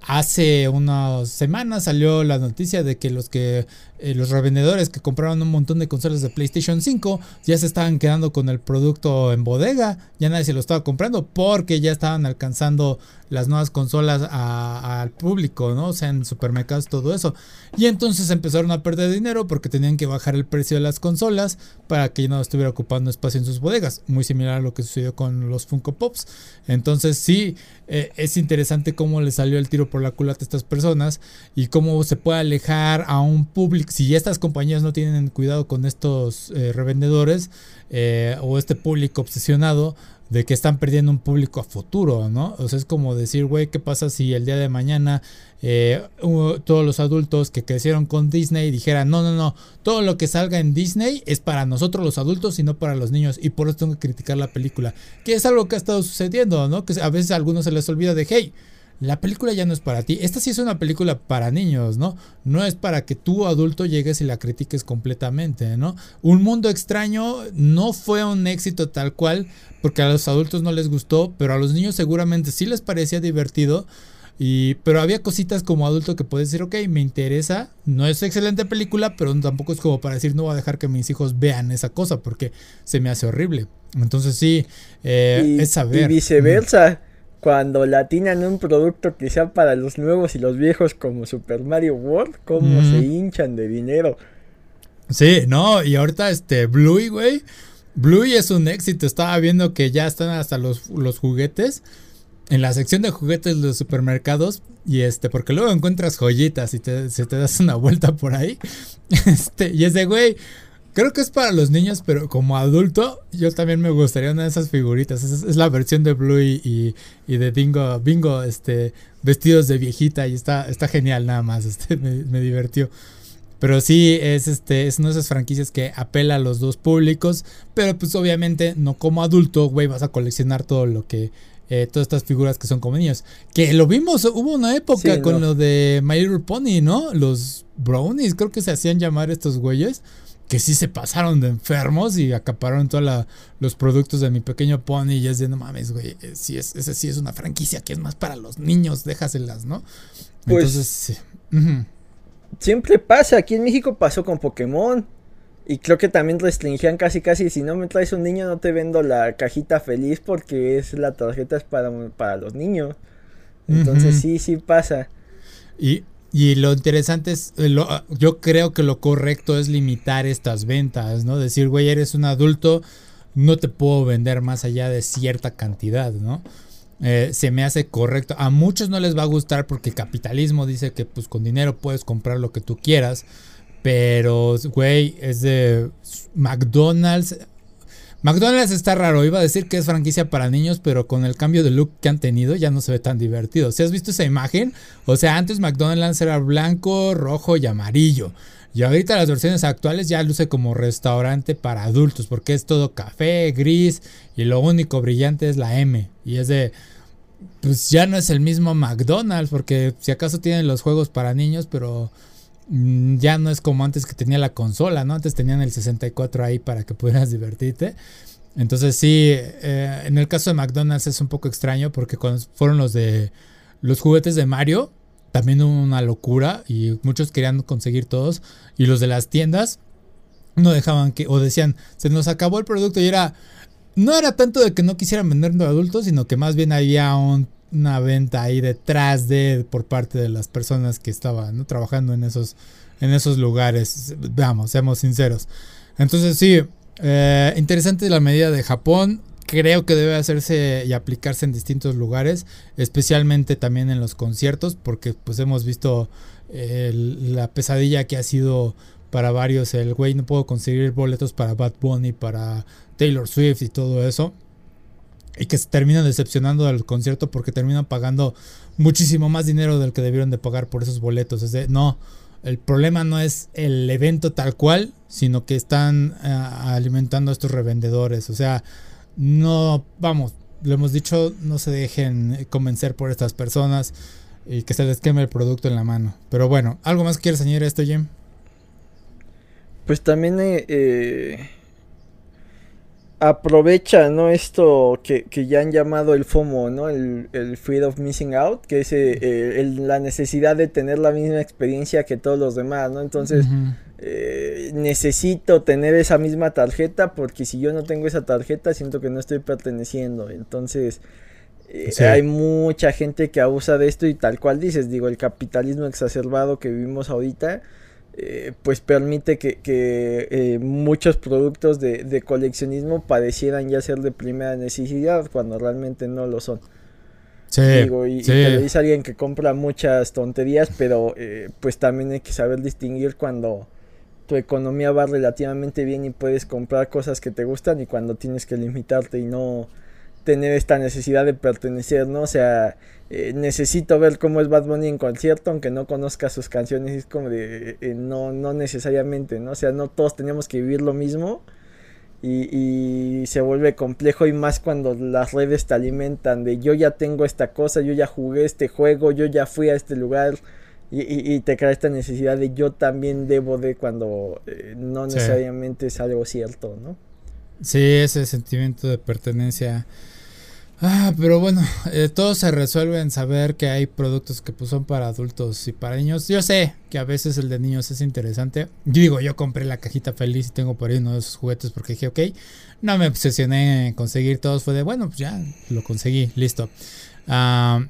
S1: Hace unas semanas salió la noticia de que los que eh, los revendedores que compraron un montón de consolas de PlayStation 5 ya se estaban quedando con el producto en bodega, ya nadie se lo estaba comprando porque ya estaban alcanzando las nuevas consolas al público, ¿no? O sea, en supermercados, todo eso. Y entonces empezaron a perder dinero porque tenían que bajar el precio de las consolas para que no estuviera ocupando espacio en sus bodegas. Muy similar a lo que sucedió con los Funko Pops. Entonces, sí, eh, es interesante cómo le salió el tiro por la culata a estas personas y cómo se puede alejar a un público si estas compañías no tienen cuidado con estos eh, revendedores eh, o este público obsesionado de que están perdiendo un público a futuro, ¿no? O sea, es como decir, güey, ¿qué pasa si el día de mañana eh, todos los adultos que crecieron con Disney dijeran, no, no, no, todo lo que salga en Disney es para nosotros los adultos y no para los niños, y por eso tengo que criticar la película, que es algo que ha estado sucediendo, ¿no? Que a veces a algunos se les olvida de, hey, la película ya no es para ti. Esta sí es una película para niños, ¿no? No es para que tú adulto llegues y la critiques completamente, ¿no? Un mundo extraño no fue un éxito tal cual porque a los adultos no les gustó, pero a los niños seguramente sí les parecía divertido. Y, pero había cositas como adulto que puedes decir, ok, me interesa. No es excelente película, pero tampoco es como para decir, no voy a dejar que mis hijos vean esa cosa porque se me hace horrible. Entonces sí, eh, es saber.
S2: Y viceversa cuando latinan un producto que sea para los nuevos y los viejos como Super Mario World, cómo se hinchan de dinero.
S1: Sí, no, y ahorita este Bluey, güey. Bluey es un éxito. Estaba viendo que ya están hasta los, los juguetes. En la sección de juguetes de los supermercados. Y este, porque luego encuentras joyitas y te, se te das una vuelta por ahí. (laughs) Este, y ese güey, Creo que es para los niños, pero como adulto, yo también me gustaría una de esas figuritas. Es, la versión de Blue y, de Bingo, Bingo, este, vestidos de viejita y está, está genial nada más. Este, (laughs) me, me divirtió. Pero sí, es, este, es una de esas franquicias que apela a los dos públicos. Pero pues obviamente no como adulto, güey, vas a coleccionar todo lo que... Eh, todas estas figuras que son como niños. Que lo vimos, hubo una época con lo de My Little Pony, ¿no? Los brownies, creo que se hacían llamar estos güeyes que sí se pasaron de enfermos y acapararon todos los productos de mi pequeño pony y es de no mames, güey, eh, sí es, ese sí es una franquicia que es más para los niños, déjaselas, ¿no? Pues, Entonces, sí.
S2: Siempre pasa, aquí en México pasó con Pokémon. Y creo que también restringían casi casi, si no me traes un niño no te vendo la cajita feliz porque es la tarjeta es para, para los niños. Entonces sí, sí pasa.
S1: Y y lo interesante es, eh, yo creo que lo correcto es limitar estas ventas, ¿no? Decir, güey, eres un adulto, no te puedo vender más allá de cierta cantidad, ¿no? Eh, se me hace correcto. A muchos no les va a gustar porque capitalismo dice que pues con dinero puedes comprar lo que tú quieras. Pero, güey, es de McDonald's McDonald's está raro, iba a decir que es franquicia para niños, pero con el cambio de look que han tenido ya no se ve tan divertido. ¿Si has visto esa imagen? O sea, antes McDonald's era blanco, rojo y amarillo. Y ahorita las versiones actuales ya luce como restaurante para adultos, porque es todo café, gris, y lo único brillante es la M. Y es de, pues ya no es el mismo McDonald's, porque si acaso tienen los juegos para niños, pero ya no es como antes que tenía la consola, ¿no? Antes tenían el 64 ahí para que pudieras divertirte. Entonces sí, eh, en el caso de McDonald's es un poco extraño porque cuando fueron los de los juguetes de Mario, también hubo una locura y muchos querían conseguir todos. Y los de las tiendas no dejaban que, o decían, se nos acabó el producto y era, no era tanto de que no quisieran venderlo a adultos, sino que más bien había un una venta ahí detrás de por parte de las personas que estaban trabajando en esos, en esos lugares. Veamos, seamos sinceros. Entonces sí, eh, interesante la medida de Japón. creo que debe hacerse y aplicarse en distintos lugares, especialmente también en los conciertos, porque pues hemos visto la pesadilla que ha sido para varios el güey no puedo conseguir boletos para Bad Bunny, para Taylor Swift y todo eso. Y que se terminan decepcionando del concierto porque terminan pagando muchísimo más dinero del que debieron de pagar por esos boletos. Es de, no, el problema no es el evento tal cual, sino que están eh, alimentando a estos revendedores. O sea, no, vamos, lo hemos dicho, no se dejen convencer por estas personas y que se les queme el producto en la mano. Pero bueno, ¿algo más quieres añadir a esto, Jim?
S2: Pues también eh, eh, aprovecha, ¿no? Esto que, ya han llamado el FOMO, ¿no? El, el Fear of Missing Out, que es eh, la necesidad de tener la misma experiencia que todos los demás, ¿no? Entonces, necesito tener esa misma tarjeta porque si yo no tengo esa tarjeta, siento que no estoy perteneciendo. Entonces, eh, hay mucha gente que abusa de esto y tal cual dices, digo, el capitalismo exacerbado que vivimos ahorita, eh, pues permite que, eh, muchos productos de, coleccionismo parecieran ya ser de primera necesidad cuando realmente no lo son. Sí, digo, y, te lo dice alguien que compra muchas tonterías, pero pues también hay que saber distinguir cuando tu economía va relativamente bien y puedes comprar cosas que te gustan y cuando tienes que limitarte y no tener esta necesidad de pertenecer, ¿no? O sea, eh, necesito ver cómo es Bad Bunny en concierto, aunque no conozca sus canciones, es como de, eh, no, no necesariamente, ¿no? O sea, no todos tenemos que vivir lo mismo y, se vuelve complejo y más cuando las redes te alimentan de yo ya tengo esta cosa, yo ya jugué este juego, yo ya fui a este lugar. Y, te crea esta necesidad de yo también debo de cuando eh, no necesariamente es algo cierto, ¿no?
S1: Sí, ese sentimiento de pertenencia Ah, pero bueno, eh, todo se resuelve en saber que hay productos que pues, son para adultos y para niños. Yo sé que a veces el de niños es interesante. Yo digo, yo compré la cajita feliz y tengo por ahí uno de esos juguetes porque dije, ok, no me obsesioné en conseguir todos. Fue de, bueno, pues ya lo conseguí, listo. Ah,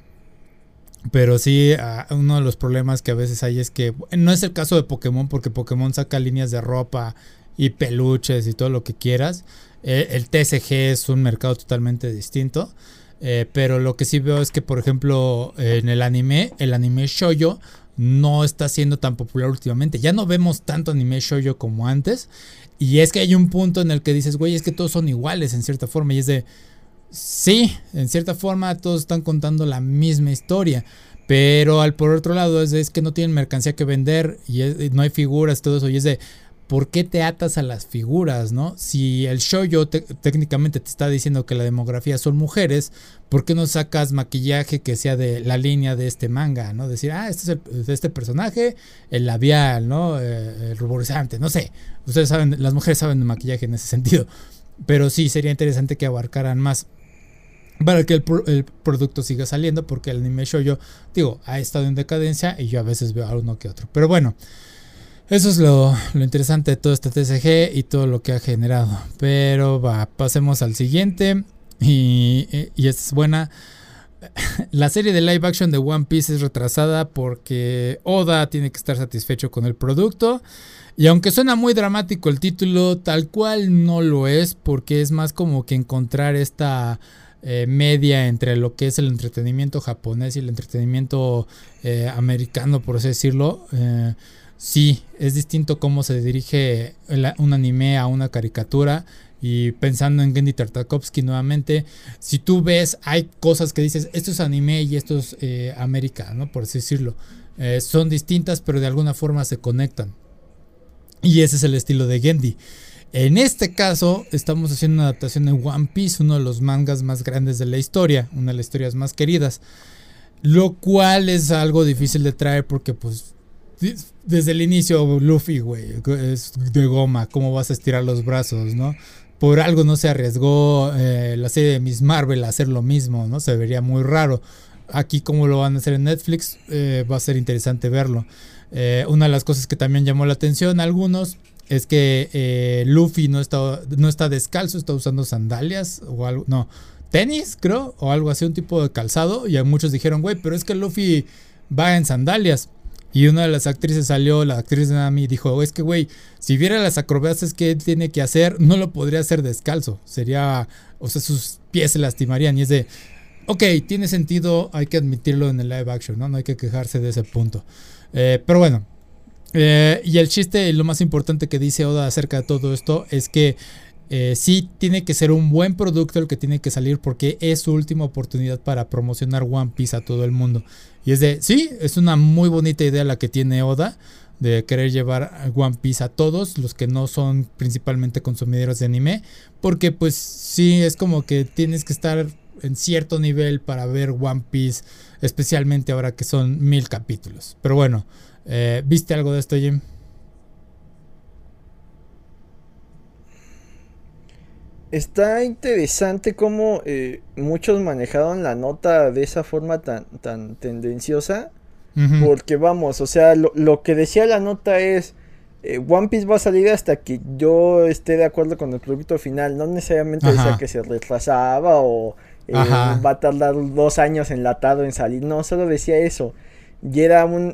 S1: pero sí, ah, uno de los problemas que a veces hay es que no es el caso de Pokémon porque Pokémon saca líneas de ropa y peluches y todo lo que quieras. Eh, el TSG es un mercado totalmente distinto. Eh, pero lo que sí veo es que, por ejemplo, en el anime, el anime shoyo no está siendo tan popular últimamente. Ya no vemos tanto anime shoyo como antes. Y es que hay un punto en el que dices, güey, es que todos son iguales en cierta forma. Y es de, sí, en cierta forma todos están contando la misma historia. Pero al por otro lado es, es que no tienen mercancía que vender y no hay figuras, todo eso. Y es de, ¿por qué te atas a las figuras, no? Si el show yo técnicamente te está diciendo que la demografía son mujeres, ¿por qué no sacas maquillaje que sea de la línea de este manga, no? Decir, ah, este es el, de este personaje, el labial, ¿no? Eh, el ruborizante, no sé. Ustedes saben, las mujeres saben de maquillaje en ese sentido. Pero sí, sería interesante que abarcaran más para que el, producto siga saliendo, porque el anime show yo, digo, ha estado en decadencia y yo a veces veo a uno que otro. Pero bueno. Eso es lo, interesante de todo este TCG y todo lo que ha generado. Pero va, pasemos al siguiente. Y, y esta es buena. (laughs) La serie de live action de One Piece es retrasada porque Oda tiene que estar satisfecho con el producto. Y aunque suena muy dramático el título, tal cual no lo es, porque es más como que encontrar esta eh, media entre lo que es el entretenimiento japonés y el entretenimiento eh, americano, por así decirlo. Eh, sí, es distinto cómo se dirige un anime a una caricatura. Y pensando en Gendy Tartakovsky nuevamente, si tú ves, hay cosas que dices, esto es anime y esto es eh, América, ¿no? Por así decirlo. Eh, son distintas, pero de alguna forma se conectan. Y ese es el estilo de Gendy. En este caso, estamos haciendo una adaptación de One Piece, uno de los mangas más grandes de la historia, una de las historias más queridas. Lo cual es algo difícil de traer porque, pues, desde el inicio, Luffy, güey, es de goma, ¿cómo vas a estirar los brazos, no? Por algo no se arriesgó eh, la serie de Miss Marvel a hacer lo mismo, ¿no? Se vería muy raro. Aquí, como lo van a hacer en Netflix, eh, va a ser interesante verlo. Eh, una de las cosas que también llamó la atención a algunos es que Luffy no está, no está descalzo, está usando sandalias o algo, no, tenis, creo, o algo así, un tipo de calzado. Y muchos dijeron, güey, pero es que Luffy va en sandalias. Y una de las actrices salió, la actriz de Nami, dijo, es que, güey, si viera las acrobacias que él tiene que hacer, no lo podría hacer descalzo. Sería, o sea, sus pies se lastimarían. Y es de, ok, tiene sentido, hay que admitirlo en el live action, ¿no? No hay que quejarse de ese punto. Eh, pero bueno, eh, y el chiste, lo más importante que dice Oda acerca de todo esto es que eh, sí tiene que ser un buen producto el que tiene que salir porque es su última oportunidad para promocionar One Piece a todo el mundo. Y es de, sí, es una muy bonita idea la que tiene Oda de querer llevar One Piece a todos los que no son principalmente consumidores de anime, porque pues sí, es como que tienes que estar en cierto nivel para ver One Piece, especialmente ahora que son mil capítulos. Pero bueno, eh, ¿viste algo de esto, Jim?
S2: Está interesante cómo eh, muchos manejaron la nota de esa forma tan, tan tendenciosa. Porque vamos, o sea, lo, que decía la nota es, eh, One Piece va a salir hasta que yo esté de acuerdo con el producto final. No necesariamente decía que se retrasaba o eh, va a tardar dos años enlatado en salir. No, solo decía eso. Y era un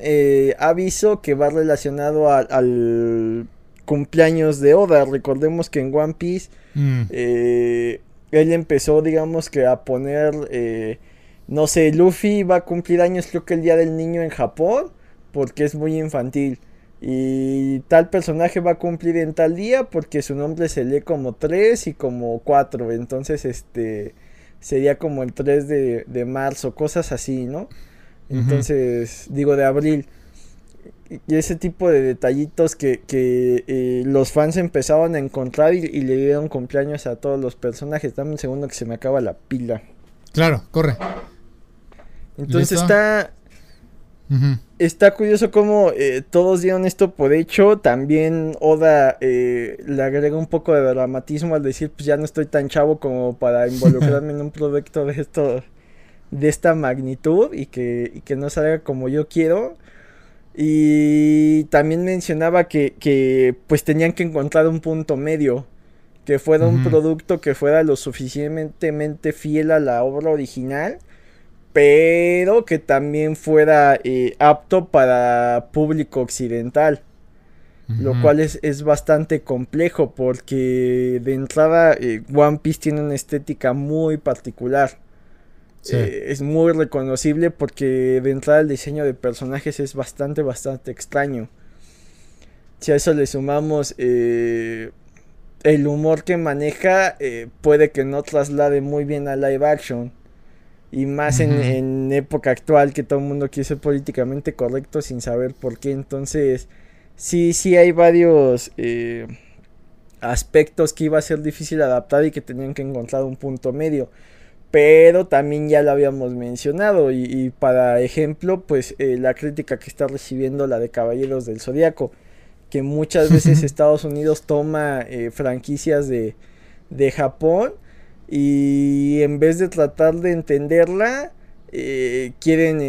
S2: aviso que va relacionado al cumpleaños de Oda. Recordemos que en One Piece mm. eh, él empezó, digamos que a poner, eh, no sé, Luffy va a cumplir años creo que el Día del Niño en Japón, porque es muy infantil. Y tal personaje va a cumplir en tal día porque su nombre se lee como 3 y como 4. Entonces, este sería como el 3 de, de marzo, cosas así, ¿no? Entonces, digo de abril ese tipo de detallitos que, eh, los fans empezaban a encontrar y, le dieron cumpleaños a todos los personajes. Dame un segundo que se me acaba la pila.
S1: Claro, corre.
S2: Entonces está. Está curioso cómo eh, todos dieron esto por hecho. También Oda eh, le agrega un poco de dramatismo al decir, pues ya no estoy tan chavo como para (laughs) involucrarme en un proyecto de esto, de esta magnitud y que, y que no salga como yo quiero. Y también mencionaba que, pues tenían que encontrar un punto medio. Que fuera un producto que fuera lo suficientemente fiel a la obra original. Pero que también fuera eh, apto para público occidental. Lo cual es, es, bastante complejo porque de entrada eh, One Piece tiene una estética muy particular. Eh, es muy reconocible porque de entrada el diseño de personajes es bastante, bastante extraño. Si a eso le sumamos eh, el humor que maneja, eh, puede que no traslade muy bien a live action. Y más en, época actual que todo el mundo quiere ser políticamente correcto sin saber por qué. Entonces, sí, sí hay varios aspectos que iba a ser difícil adaptar y que tenían que encontrar un punto medio pero también ya lo habíamos mencionado y, para ejemplo pues eh, la crítica que está recibiendo la de Caballeros del Zodiaco que muchas veces (laughs) Estados Unidos toma eh, franquicias de, de, Japón y en vez de tratar de entenderla eh, quieren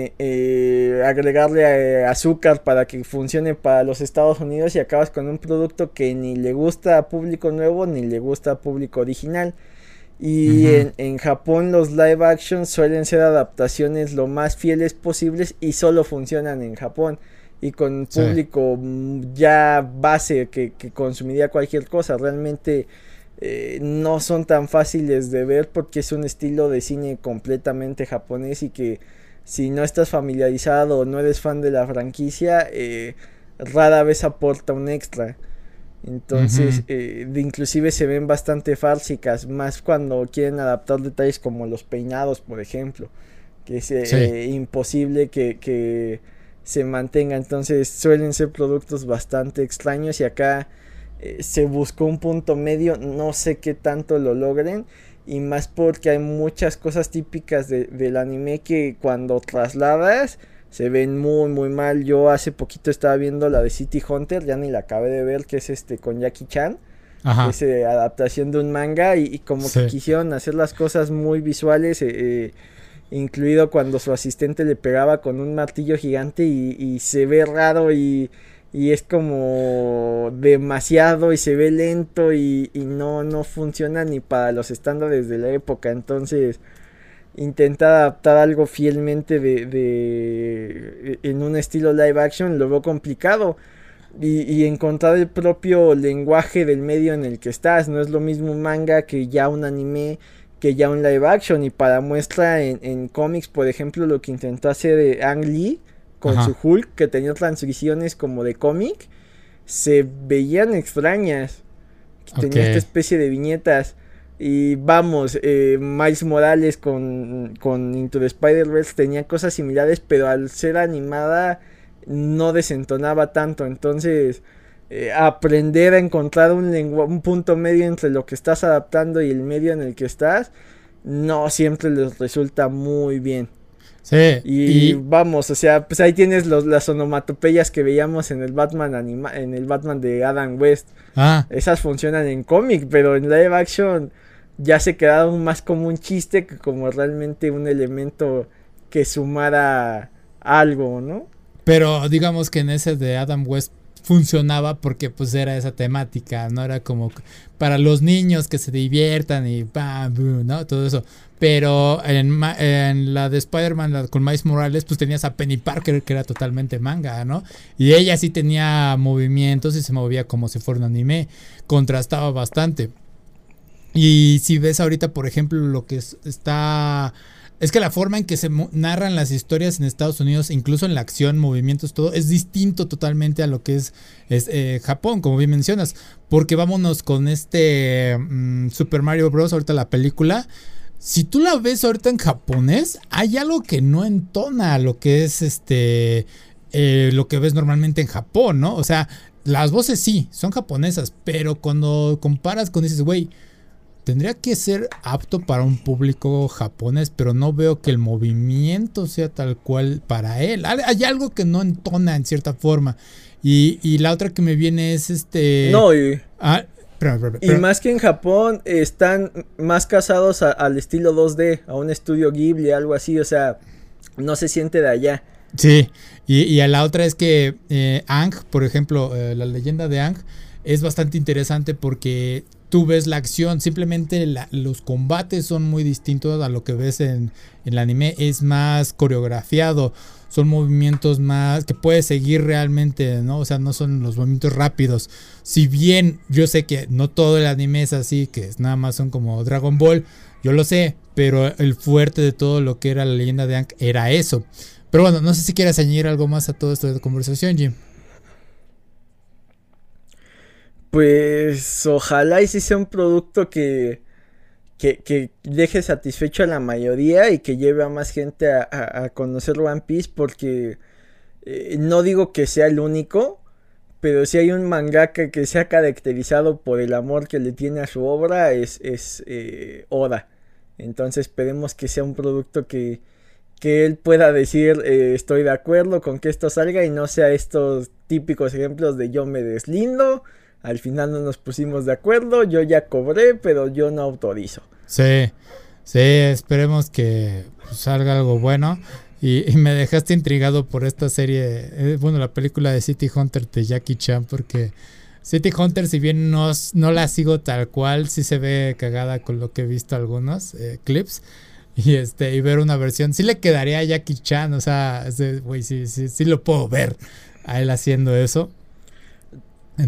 S2: agregarle azúcar para que funcione para los Estados Unidos y acabas con un producto que ni le gusta a público nuevo ni le gusta a público original. Y en, Japón los live action suelen ser adaptaciones lo más fieles posibles y solo funcionan en Japón. Y con público mm, ya base que, consumiría cualquier cosa. Realmente eh, no son tan fáciles de ver porque es un estilo de cine completamente japonés y que si no estás familiarizado o no eres fan de la franquicia, eh, rara vez aporta un extra. Entonces, eh, de inclusive se ven bastante fársicas, más cuando quieren adaptar detalles como los peinados, por ejemplo, que es eh, imposible que, que, se mantenga. Entonces, suelen ser productos bastante extraños y acá eh, se buscó un punto medio, no sé qué tanto lo logren. Y más porque hay muchas cosas típicas de, del anime que cuando trasladas se ven muy muy mal. Yo hace poquito estaba viendo la de City Hunter, ya ni la acabé de ver, que es este con Jackie Chan. Es eh, adaptación de un manga y, como que quisieron hacer las cosas muy visuales, eh, eh, incluido cuando su asistente le pegaba con un martillo gigante y, se ve raro y, y, es como demasiado y se ve lento y, y no, no funciona ni para los estándares de la época. Entonces intentar adaptar algo fielmente de, de en un estilo live action lo veo complicado. Y, y, encontrar el propio lenguaje del medio en el que estás. No es lo mismo un manga que ya un anime que ya un live action. Y para muestra en, en cómics por ejemplo lo que intentó hacer Ang Lee con su Hulk que tenía transiciones como de cómic se veían extrañas. Tenía esta especie de viñetas y vamos, eh, Miles Morales con, con Into the Spider-Verse tenía cosas similares, pero al ser animada no desentonaba tanto. Entonces, eh, aprender a encontrar un, un punto medio entre lo que estás adaptando y el medio en el que estás, no siempre les resulta muy bien.
S1: Sí.
S2: Y, vamos, o sea, pues ahí tienes los, las onomatopeyas que veíamos en el Batman anima en el Batman de Adam West.
S1: Ah.
S2: Esas funcionan en cómic, pero en live action ya se quedaron más como un chiste que como realmente un elemento que sumara algo, ¿no?
S1: Pero digamos que en ese de Adam West funcionaba porque pues era esa temática, no era como para los niños que se diviertan y bam, ¿no? Todo eso. Pero en, en la de Spider-Man con Miles Morales, pues tenías a Penny Parker que era totalmente manga, ¿no? Y ella sí tenía movimientos y se movía como si fuera un anime. Contrastaba bastante. Y si ves ahorita, por ejemplo, lo que está... Es que la forma en que se narran las historias en Estados Unidos, incluso en la acción, movimientos, todo, es distinto totalmente a lo que es, eh, Japón, como bien mencionas. Porque vámonos con este mm, Super Mario Bros. ahorita la película. Si tú la ves ahorita en japonés, hay algo que no entona lo que es este. Eh, lo que ves normalmente en Japón, ¿no? O sea, las voces sí, son japonesas, pero cuando comparas con dices, güey tendría que ser apto para un público japonés, pero no veo que el movimiento sea tal cual para él. Hay algo que no entona en cierta forma. Y, la otra que me viene es este...
S2: No, y... Ah, y más que en Japón están más casados al estilo 2D, a un estudio Ghibli, algo así, o sea, no se siente de allá.
S1: Sí, y, a la otra es que eh, Ang, por ejemplo, eh, la leyenda de Ang es bastante interesante porque tú ves la acción, simplemente los combates son muy distintos a lo que ves en, el anime, es más coreografiado, son movimientos más que puedes seguir realmente, ¿no? O sea, no son los movimientos rápidos. Si bien yo sé que no todo el anime es así, que nada más son como Dragon Ball, yo lo sé, pero el fuerte de todo lo que era la leyenda de Ank era eso. Pero bueno, no sé si quieres añadir algo más a todo esto de conversación, Jim.
S2: Pues ojalá y si sea un producto que, que, deje satisfecho a la mayoría y que lleve a más gente a, conocer One Piece porque eh, no digo que sea el único, pero si hay un mangaka que se ha caracterizado por el amor que le tiene a su obra es, es eh, Oda. Entonces esperemos que sea un producto que, que él pueda decir eh, estoy de acuerdo con que esto salga y no sea estos típicos ejemplos de yo me deslindo al final no nos pusimos de acuerdo, yo ya cobré, pero yo no autorizo.
S1: Sí, sí, esperemos que salga algo bueno. Y, me dejaste intrigado por esta serie, eh, bueno, la película de City Hunter de Jackie Chan, porque City Hunter, si bien no, no la sigo tal cual, sí se ve cagada con lo que he visto algunos eh, clips. Y este, y ver una versión, sí le quedaría a Jackie Chan, o sea, güey, sí, sí, sí lo puedo ver a él haciendo eso.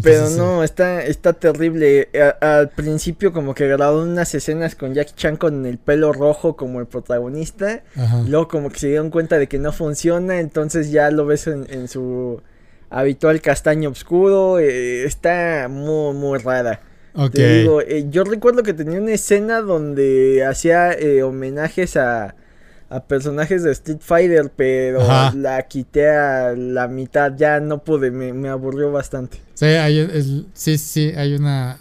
S2: Pero no, está, está terrible. al principio como que grabó unas escenas con Jackie Chan con el pelo rojo como el protagonista. Luego como que se dieron cuenta de que no funciona, entonces ya lo ves en, su habitual castaño oscuro. Eh, está muy, muy rara. Te digo, eh, yo recuerdo que tenía una escena donde hacía eh, homenajes a a personajes de Street Fighter, pero la quité a la mitad, ya no pude, me, aburrió bastante.
S1: Sí, hay, sí, sí, hay una...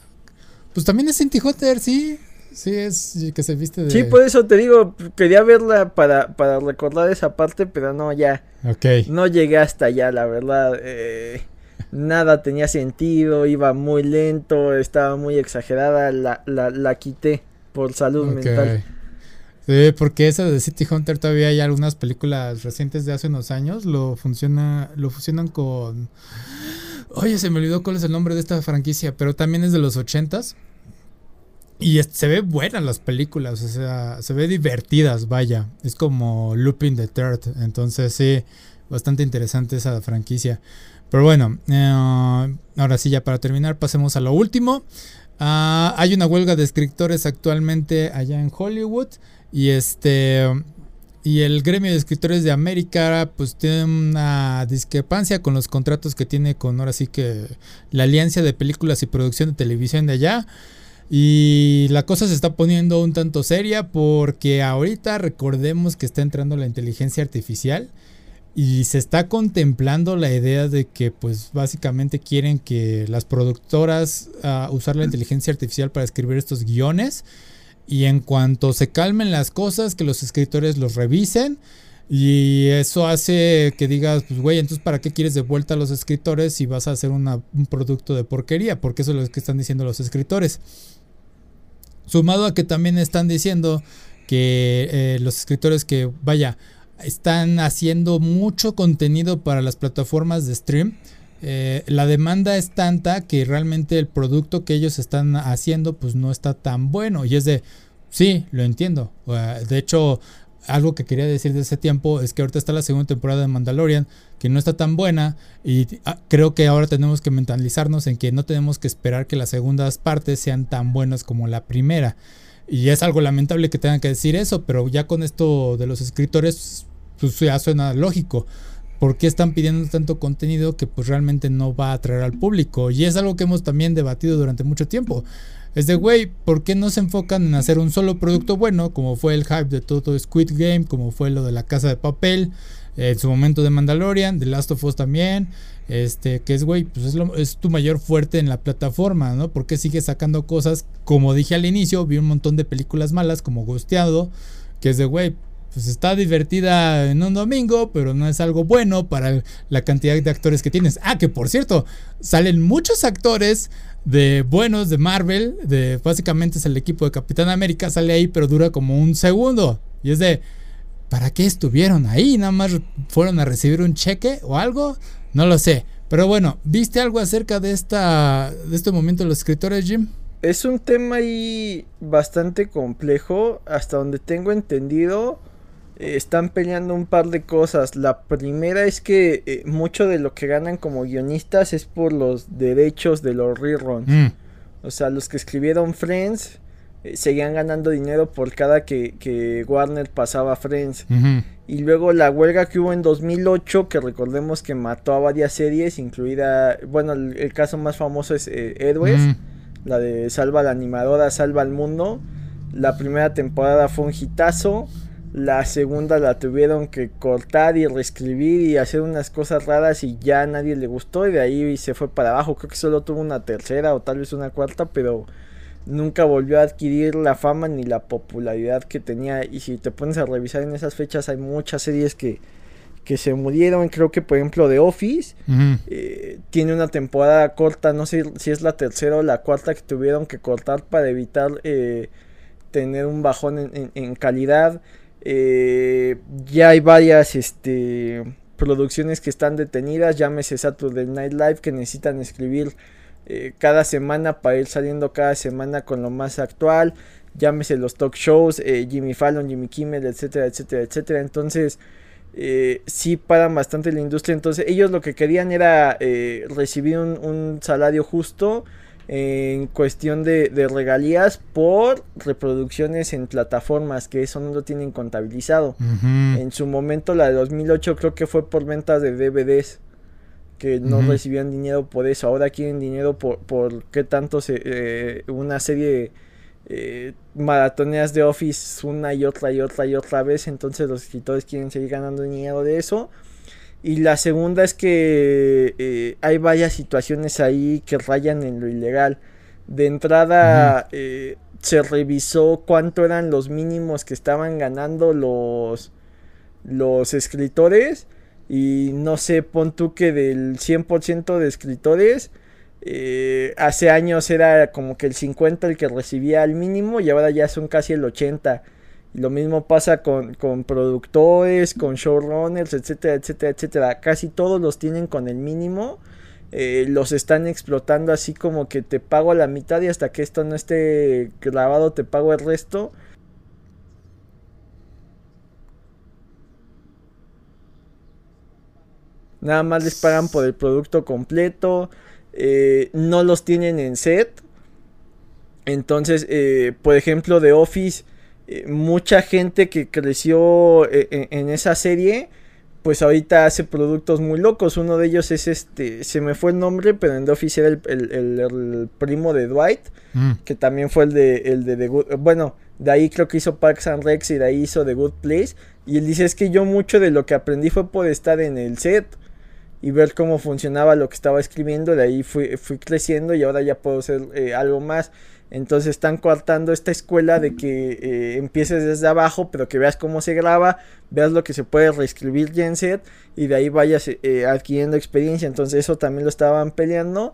S1: Pues también es Inti Hunter, sí, sí, es que se viste de...
S2: Sí, por eso te digo, quería verla para, para recordar esa parte, pero no, ya.
S1: Ok.
S2: No llegué hasta allá, la verdad. Eh, nada tenía sentido, iba muy lento, estaba muy exagerada, la, la, la quité por salud mental.
S1: Sí, porque esa de City Hunter todavía hay algunas películas recientes de hace unos años. Lo funciona, lo fusionan con. Oye, se me olvidó cuál es el nombre de esta franquicia, pero también es de los ochentas. y se ve buenas las películas, o sea, se ve divertidas, vaya. Es como Looping the Third. Entonces, sí, bastante interesante esa franquicia. Pero bueno, eh, ahora sí, ya para terminar, pasemos a lo último. Ah, hay una huelga de escritores actualmente allá en Hollywood. Y este. Y el gremio de escritores de América, pues tiene una discrepancia con los contratos que tiene con ahora sí que la Alianza de Películas y Producción de Televisión de allá. Y la cosa se está poniendo un tanto seria porque ahorita recordemos que está entrando la inteligencia artificial y se está contemplando la idea de que pues básicamente quieren que las productoras uh, usar la inteligencia artificial para escribir estos guiones y en cuanto se calmen las cosas que los escritores los revisen y eso hace que digas, pues güey, entonces ¿para qué quieres de vuelta a los escritores si vas a hacer un producto de porquería? Porque eso es lo que están diciendo los escritores. Sumado a que también están diciendo que eh, los escritores que, vaya, están haciendo mucho contenido para las plataformas de stream. Eh, la demanda es tanta que realmente el producto que ellos están haciendo pues no está tan bueno. Y es de, sí, lo entiendo. De hecho, algo que quería decir de ese tiempo es que ahorita está la segunda temporada de Mandalorian, que no está tan buena y ah, creo que ahora tenemos que mentalizarnos en que no tenemos que esperar que las segundas partes sean tan buenas como la primera. Y es algo lamentable que tengan que decir eso, pero ya con esto de los escritores, pues ya suena lógico. ¿Por qué están pidiendo tanto contenido que pues realmente no va a atraer al público? Y es algo que hemos también debatido durante mucho tiempo. Es de, güey, ¿por qué no se enfocan en hacer un solo producto bueno? Como fue el hype de todo Squid Game, como fue lo de la casa de papel, en su momento de Mandalorian, The Last of Us también. Este, que es, güey, pues es, es, tu mayor fuerte en la plataforma, ¿no? ¿Por qué sigues sacando cosas? Como dije al inicio, vi un montón de películas malas, como Ghosteado, que es de, güey, pues está divertida en un domingo, pero no es algo bueno para la cantidad de actores que tienes. Ah, que por cierto, salen muchos actores de buenos de Marvel, de básicamente es el equipo de Capitán América, sale ahí, pero dura como un segundo. Y es de, ¿para qué estuvieron ahí? ¿Nada más fueron a recibir un cheque o algo? No lo sé. Pero bueno, ¿viste algo acerca de, esta, de este momento de los escritores, Jim?
S2: Es un tema ahí bastante complejo. Hasta donde tengo entendido, están peleando un par de cosas. La primera es que eh, mucho de lo que ganan como guionistas es por los derechos de los reruns. Mm. O sea, los que escribieron Friends eh, seguían ganando dinero por cada que, Warner pasaba Friends. Y luego la huelga que hubo en 2008, que recordemos que mató a varias series, incluida, bueno, el, caso más famoso es eh, Héroes, la de Salva la animadora, Salva al Mundo. La primera temporada fue un hitazo. La segunda la tuvieron que cortar y reescribir y hacer unas cosas raras y ya a nadie le gustó y de ahí se fue para abajo. Creo que solo tuvo una tercera o tal vez una cuarta, pero nunca volvió a adquirir la fama ni la popularidad que tenía. Y si te pones a revisar en esas fechas, hay muchas series que, que se murieron. Creo que, por ejemplo, The Office eh, tiene una temporada corta. No sé si es la tercera o la cuarta que tuvieron que cortar para evitar eh, tener un bajón en, calidad. Eh, ya hay varias este, producciones que están detenidas. Llámese Saturday Night Live que necesitan escribir eh, cada semana para ir saliendo cada semana con lo más actual. Llámese los talk shows, eh, Jimmy Fallon, Jimmy Kimmel, etcétera, etcétera, etcétera. Entonces, eh, sí paran bastante la industria. Entonces, ellos lo que querían era recibir un, salario justo en cuestión de, regalías por reproducciones en plataformas que eso no lo tienen contabilizado. En su momento, la de 2008 creo que fue por ventas de DVDs que no recibían dinero por eso, ahora quieren dinero por, por qué tanto se, eh, una serie eh, maratoneas de Office una y otra y otra y otra vez, entonces los escritores quieren seguir ganando dinero de eso. Y la segunda es que eh, hay varias situaciones ahí que rayan en lo ilegal. De entrada eh, se revisó cuánto eran los mínimos que estaban ganando los, los escritores y no sé, pon tú que del 100% de escritores, eh, hace años era como que el 50 el que recibía el mínimo y ahora ya son casi el 80. Lo mismo pasa con, con productores, con showrunners, etcétera, etcétera, etcétera. Casi todos los tienen con el mínimo. eh, los están explotando así como que te pago la mitad y hasta que esto no esté grabado te pago el resto. Nada más les pagan por el producto completo. Eh, no los tienen en set. Entonces, eh, por ejemplo, de Office, mucha gente que creció en esa serie pues ahorita hace productos muy locos. Uno de ellos es este, se me fue el nombre, pero en The Office era el, primo de Dwight, mm. que también fue el de, el de The Good, bueno, de ahí creo que hizo Parks and Rex y de ahí hizo The Good Place. Y él dice, es que yo mucho de lo que aprendí fue por estar en el set y ver cómo funcionaba lo que estaba escribiendo. De ahí fui, fui creciendo y ahora ya puedo hacer eh, algo más. Entonces están coartando esta escuela de que eh, empieces desde abajo, pero que veas cómo se graba, veas lo que se puede reescribir ya en set y de ahí vayas eh, adquiriendo experiencia. Entonces eso también lo estaban peleando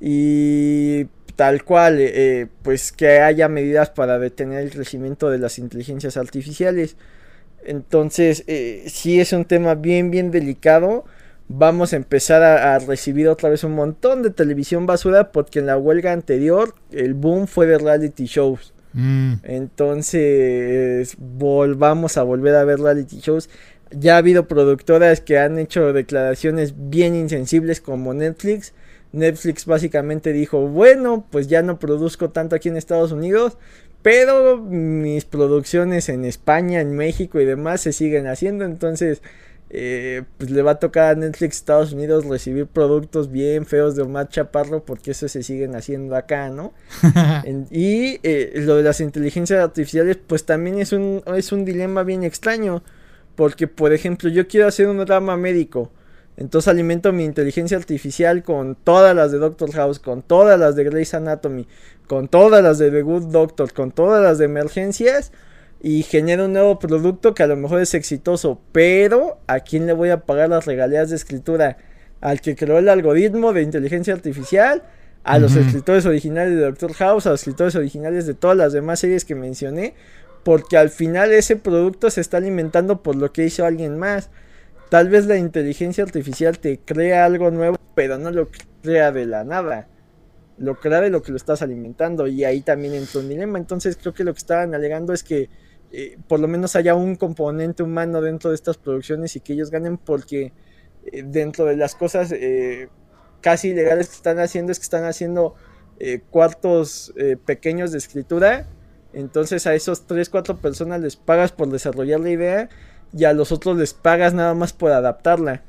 S2: y tal cual, eh, pues que haya medidas para detener el crecimiento de las inteligencias artificiales. Entonces sí es un tema bien, bien delicado vamos a empezar a, recibir otra vez un montón de televisión basura porque en la huelga anterior el boom fue de reality shows. Mm. Entonces volvamos a volver a ver reality shows. Ya ha habido productoras que han hecho declaraciones bien insensibles como Netflix. Netflix básicamente dijo, bueno, pues ya no produzco tanto aquí en Estados Unidos, pero mis producciones en España, en México y demás se siguen haciendo. Entonces eh, pues le va a tocar a Netflix Estados Unidos recibir productos bien feos de Omar Chaparro porque eso se siguen haciendo acá, ¿no? (laughs) y eh, lo de las inteligencias artificiales pues también es un, es un dilema bien extraño porque por ejemplo yo quiero hacer un drama médico entonces alimento mi inteligencia artificial con todas las de Doctor House, con todas las de Grey's Anatomy, con todas las de The Good Doctor, con todas las de emergencias y genera un nuevo producto que a lo mejor es exitoso, pero ¿a quién le voy a pagar las regalías de escritura? Al que creó el algoritmo de inteligencia artificial, a los escritores originales de Doctor House, a los escritores originales de todas las demás series que mencioné, porque al final ese producto se está alimentando por lo que hizo alguien más. Tal vez la inteligencia artificial te crea algo nuevo, pero no lo crea de la nada. Lo crea de lo que lo estás alimentando y ahí también entra un dilema. Entonces creo que lo que estaban alegando es que eh, por lo menos haya un componente humano dentro de estas producciones y que ellos ganen porque eh, dentro de las cosas eh, casi ilegales que están haciendo es que están haciendo cuartos pequeños de escritura. Entonces a esos 3, 4 personas les pagas por desarrollar la idea y a los otros les pagas nada más por adaptarla.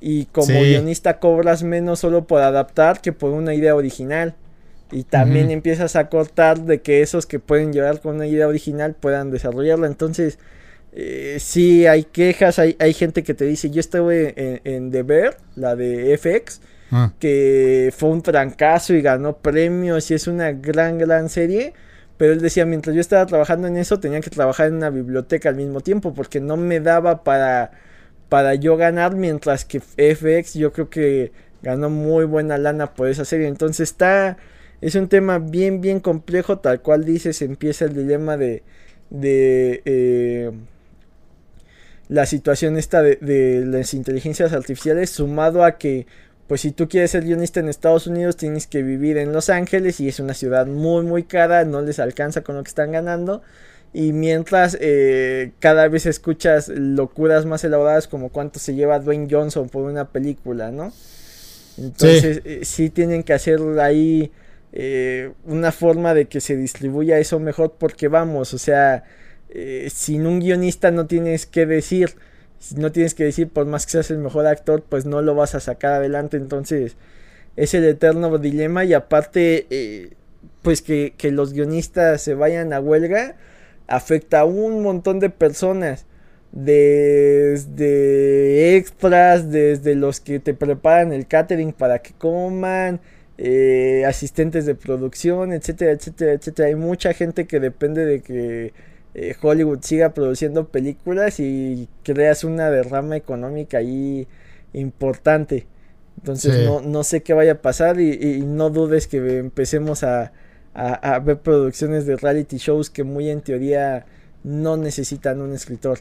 S2: Y como guionista cobras menos solo por adaptar que por una idea original. Y también empiezas a cortar de que esos que pueden llegar con una idea original puedan desarrollarla. Entonces, eh, sí hay quejas, hay, hay, gente que te dice, yo estuve en, en The Bear, la de FX, ah. que fue un trancazo y ganó premios y es una gran, gran serie. Pero él decía, mientras yo estaba trabajando en eso, tenía que trabajar en una biblioteca al mismo tiempo, porque no me daba para, para yo ganar, mientras que FX yo creo que ganó muy buena lana por esa serie. Entonces está es un tema bien, bien complejo, tal cual dices, empieza el dilema de, de eh, la situación esta de, de, las inteligencias artificiales, sumado a que, pues si tú quieres ser guionista en Estados Unidos, tienes que vivir en Los Ángeles y es una ciudad muy, muy cara, no les alcanza con lo que están ganando. Y mientras eh, cada vez escuchas locuras más elaboradas como cuánto se lleva Dwayne Johnson por una película, ¿no? Entonces sí, eh, sí tienen que hacer ahí eh, una forma de que se distribuya eso mejor porque vamos, o sea, eh, sin un guionista no tienes que decir, no tienes que decir por más que seas el mejor actor, pues no lo vas a sacar adelante, entonces es el eterno dilema y aparte, eh, pues que, que los guionistas se vayan a huelga afecta a un montón de personas desde extras, desde los que te preparan el catering para que coman, eh, asistentes de producción, etcétera, etcétera, etcétera. Hay mucha gente que depende de que eh, Hollywood siga produciendo películas y creas una derrama económica ahí importante. Entonces no, no, sé qué vaya a pasar y, no dudes que empecemos a, a, ver producciones de reality shows que muy en teoría no necesitan un escritor.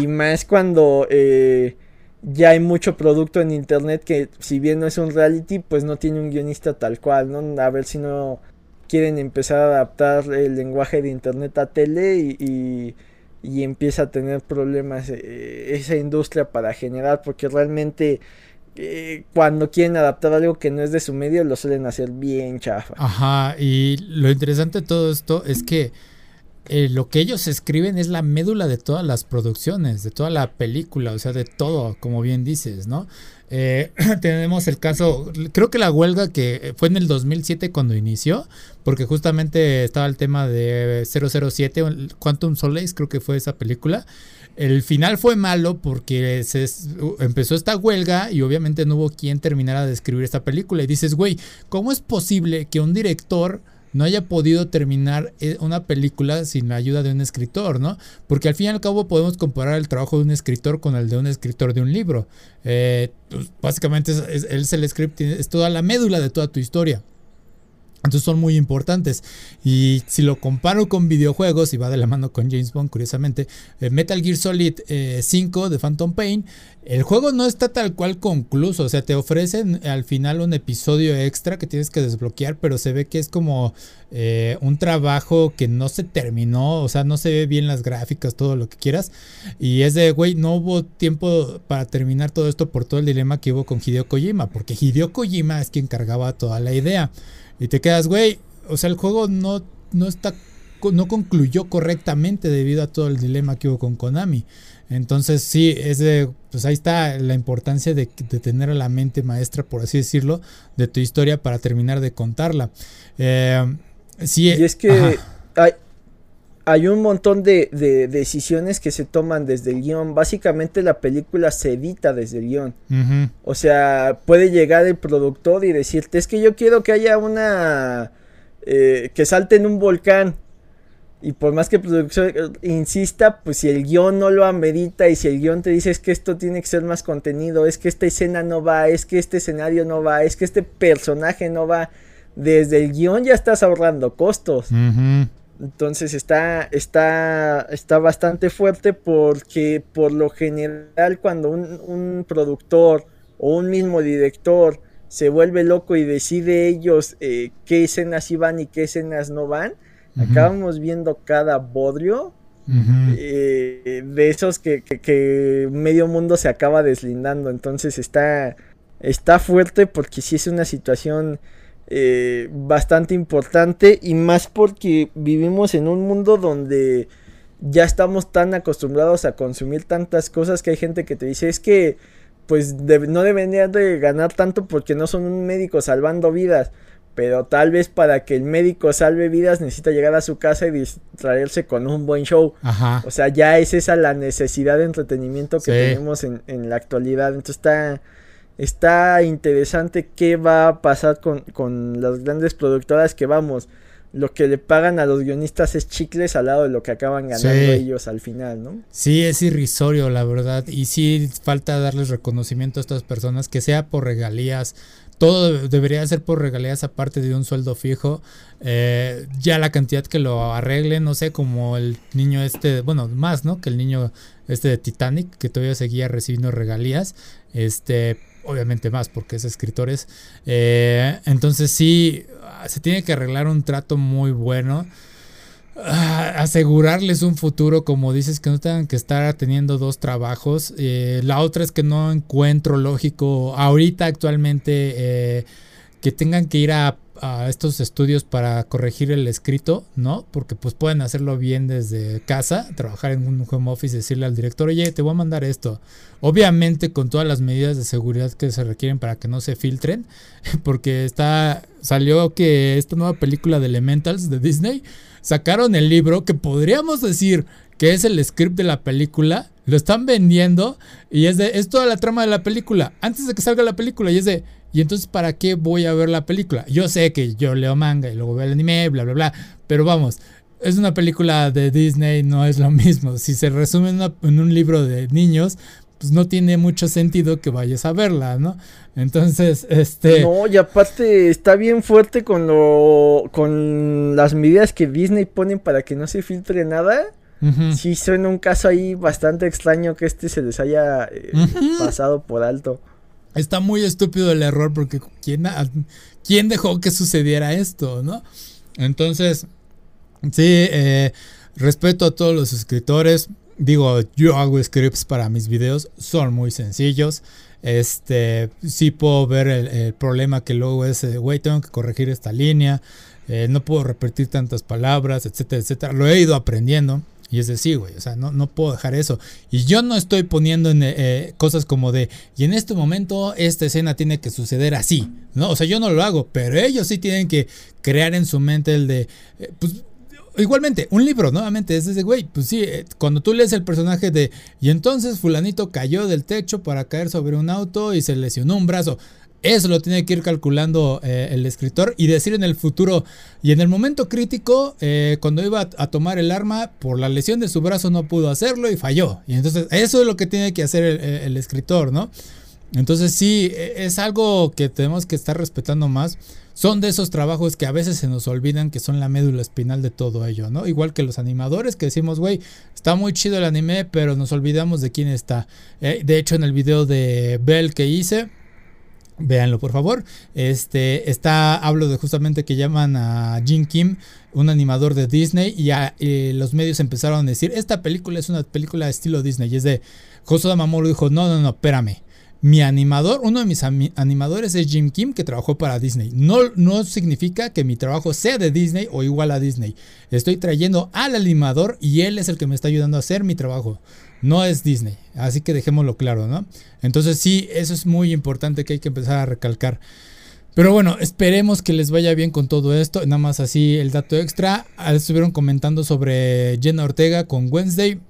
S2: Y más cuando... Eh, ya hay mucho producto en internet que si bien no es un reality, pues no tiene un guionista tal cual, ¿no? A ver si no quieren empezar a adaptar el lenguaje de internet a tele y, y, empieza a tener problemas eh, esa industria para generar, porque realmente eh, cuando quieren adaptar algo que no es de su medio lo suelen hacer bien chafa.
S1: Ajá, y lo interesante de todo esto es que eh, lo que ellos escriben es la médula de todas las producciones, de toda la película, o sea, de todo, como bien dices, ¿no? Eh, (clears throat) tenemos el caso, creo que la huelga que fue en el 2007 cuando inició, porque justamente estaba el tema de 007, Quantum Solace, creo que fue esa película. El final fue malo porque se empezó esta huelga y obviamente no hubo quien terminara de escribir esta película. Y dices, güey, ¿cómo es posible que un director no haya podido terminar eh, una película sin la ayuda de un escritor, ¿no? Porque al fin y al cabo podemos comparar el trabajo de un escritor con el de un escritor de un libro. Eh, pues, básicamente es, es, el script, es toda la médula de toda tu historia. Entonces son muy importantes. Y si lo comparo con videojuegos, y va de la mano con James Bond, curiosamente, eh, Metal Gear Solid 5 eh, de Phantom Pain, el juego no está tal cual concluso. O sea, te ofrecen al final un episodio extra que tienes que desbloquear, pero se ve que es como eh, un trabajo que no se terminó. O sea, no se ve bien las gráficas, todo lo que quieras. Y es de, güey, no hubo tiempo para terminar todo esto por todo el dilema que hubo con Hideo Kojima, porque Hideo Kojima es quien cargaba toda la idea. Y te quedas, güey, o sea, el juego no, no está no concluyó correctamente debido a todo el dilema que hubo con Konami. Entonces sí, es de, pues ahí está la importancia de, tener a la mente maestra, por así decirlo, de tu historia para terminar de contarla. Eh, sí,
S2: y es que hay, hay, un montón de, de, decisiones que se toman desde el guion. Básicamente la película se edita desde el guion. O sea, puede llegar el productor y decirte, es que yo quiero que haya una... Eh, que salte en un volcán y por más que el productor insista, pues si el guion no lo amerita y si el guion te dice es que esto tiene que ser más contenido, es que esta escena no va, es que este escenario no va, es que este personaje no va, desde el guion ya estás ahorrando costos. Entonces está, está, está bastante fuerte porque por lo general cuando un, productor o un mismo director se vuelve loco y decide ellos eh, qué escenas iban y qué escenas no van, Acabamos viendo cada bodrio eh, de esos que, medio mundo se acaba deslindando. Entonces está, está fuerte porque sí es una situación eh, bastante importante y más porque vivimos en un mundo donde ya estamos tan acostumbrados a consumir tantas cosas que hay gente que te dice es que pues no deberían de ganar tanto porque no son un médico salvando vidas pero tal vez para que el médico salve vidas necesita llegar a su casa y distraerse con un buen show. O sea, ya es esa la necesidad de entretenimiento que tenemos en, la actualidad. Entonces está, está interesante qué va a pasar con, las grandes productoras que vamos. Lo que le pagan a los guionistas es chicles al lado de lo que acaban ganando ellos al final, ¿no?
S1: Sí, es irrisorio, la verdad. Y sí falta darles reconocimiento a estas personas, que sea por regalías, todo debería ser por regalías aparte de un sueldo fijo. Eh, ya la cantidad que lo arregle, no sé, como el niño este, bueno, más, ¿no? Que el niño este de Titanic, que todavía seguía recibiendo regalías. Este, obviamente más porque es escritores. Eh, entonces sí, se tiene que arreglar un trato muy bueno. Ah, asegurarles un futuro, como dices, que no tengan que estar teniendo dos trabajos. Eh, la otra es que no encuentro lógico ahorita actualmente eh, que tengan que ir a, estos estudios para corregir el escrito, ¿no? Porque pues pueden hacerlo bien desde casa, trabajar en un home office, decirle al director, oye, te voy a mandar esto. Obviamente con todas las medidas de seguridad que se requieren para que no se filtren, (laughs) porque está, salió que esta nueva película de Elementals de Disney, sacaron el libro que podríamos decir que es el script de la película, lo están vendiendo y es de es toda la trama de la película antes de que salga la película y es de y entonces para qué voy a ver la película? Yo sé que yo leo manga y luego veo el anime, bla bla bla, pero vamos, es una película de Disney, no es lo (laughs) mismo. Si se resume en un libro de niños, pues no tiene mucho sentido que vayas a verla, ¿no? Entonces, este...
S2: No, y aparte está bien fuerte con lo... con las medidas que Disney ponen para que no se filtre nada. sí suena un caso ahí bastante extraño que este se les haya eh, pasado por alto.
S1: Está muy estúpido el error porque ¿quién, ¿quién dejó que sucediera esto, no? Entonces, sí, eh, respeto a todos los escritores. Digo, yo hago scripts para mis videos, son muy sencillos. Este, sí puedo ver el, problema que luego es, eh, güey, tengo que corregir esta línea, eh, no puedo repetir tantas palabras, etcétera, etcétera. Lo he ido aprendiendo. Y es decir, güey, o sea, no, no puedo dejar eso. Y yo no estoy poniendo en eh, cosas como de, y en este momento esta escena tiene que suceder así, ¿no? O sea, yo no lo hago, pero ellos sí tienen que crear en su mente el de, pues igualmente, un libro, nuevamente, es ese güey. Pues sí, eh, cuando tú lees el personaje de. Y entonces Fulanito cayó del techo para caer sobre un auto y se lesionó un brazo. Eso lo tiene que ir calculando eh, el escritor y decir en el futuro. Y en el momento crítico, eh, cuando iba a, tomar el arma, por la lesión de su brazo no pudo hacerlo y falló. Y entonces, eso es lo que tiene que hacer el escritor, ¿no? Entonces, sí, e, es algo que tenemos que estar respetando más son de esos trabajos que a veces se nos olvidan que son la médula espinal de todo ello, ¿no? Igual que los animadores que decimos, güey, está muy chido el anime, pero nos olvidamos de quién está. Eh, de hecho, en el video de Bell que hice, Véanlo por favor. Este está hablo de justamente que llaman a Jin Kim, un animador de Disney y, los medios empezaron a decir, "Esta película es una película estilo Disney." Y es de Hosoda Mamoru dijo, "No, no, no, espérame mi animador, uno de mis animadores es Jim Kim, que trabajó para Disney. No, no significa que mi trabajo sea de Disney o igual a Disney. Estoy trayendo al animador y él es el que me está ayudando a hacer mi trabajo. No es Disney. Así que dejémoslo claro, ¿no? Entonces sí, eso es muy importante que hay que empezar a recalcar. Pero bueno, esperemos que les vaya bien con todo esto. Nada más así el dato extra. Estuvieron comentando sobre Jenna Ortega con Wednesday.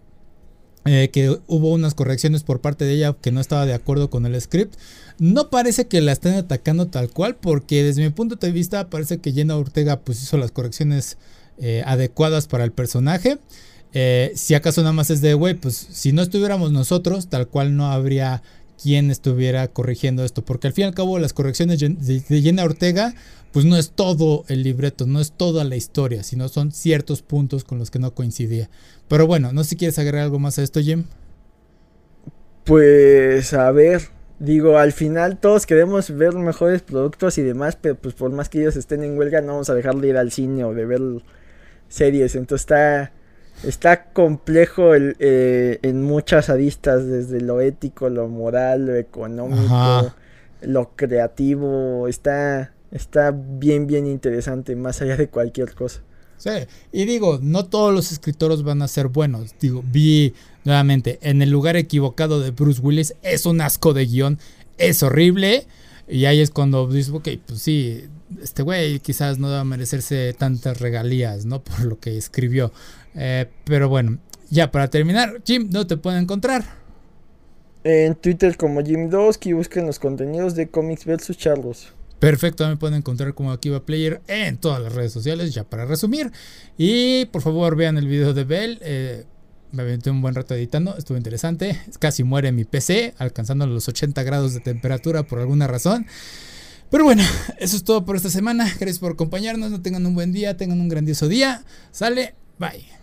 S1: Eh, que hubo unas correcciones por parte de ella que no estaba de acuerdo con el script. No parece que la estén atacando tal cual, porque desde mi punto de vista parece que Jenna Ortega pues hizo las correcciones eh, adecuadas para el personaje. Eh, si acaso nada más es de, güey, pues si no estuviéramos nosotros, tal cual no habría quien estuviera corrigiendo esto, porque al fin y al cabo las correcciones de Jenna Ortega pues no es todo el libreto, no es toda la historia, sino son ciertos puntos con los que no coincidía. Pero bueno, no sé si quieres agregar algo más a esto, Jim.
S2: Pues a ver, digo, al final todos queremos ver mejores productos y demás, pero pues por más que ellos estén en huelga no vamos a dejar de ir al cine o de ver series, entonces está está complejo el, eh, en muchas aristas, desde lo ético, lo moral, lo económico, lo creativo, está está bien, bien interesante, más allá de cualquier cosa.
S1: Sí, y digo, no todos los escritores van a ser buenos. Digo, vi nuevamente, en el lugar equivocado de Bruce Willis, es un asco de guion, es horrible. Y ahí es cuando dices, ok, pues sí, este güey quizás no a merecerse tantas regalías, ¿no? (laughs) Por lo que escribió. Eh, pero bueno, ya para terminar, Jim, ¿dónde te pueden encontrar?
S2: En Twitter como Jim Dosky, busquen los contenidos de Comics vs. Charlos.
S1: Perfecto, me pueden encontrar como Akiva Player en todas las redes sociales, ya para resumir. Y por favor vean el video de Bell. Eh, me aventé un buen rato editando, estuvo interesante. Casi muere mi PC, alcanzando los 80 grados de temperatura por alguna razón. Pero bueno, eso es todo por esta semana. Gracias por acompañarnos. No tengan un buen día, tengan un grandioso día. Sale, bye.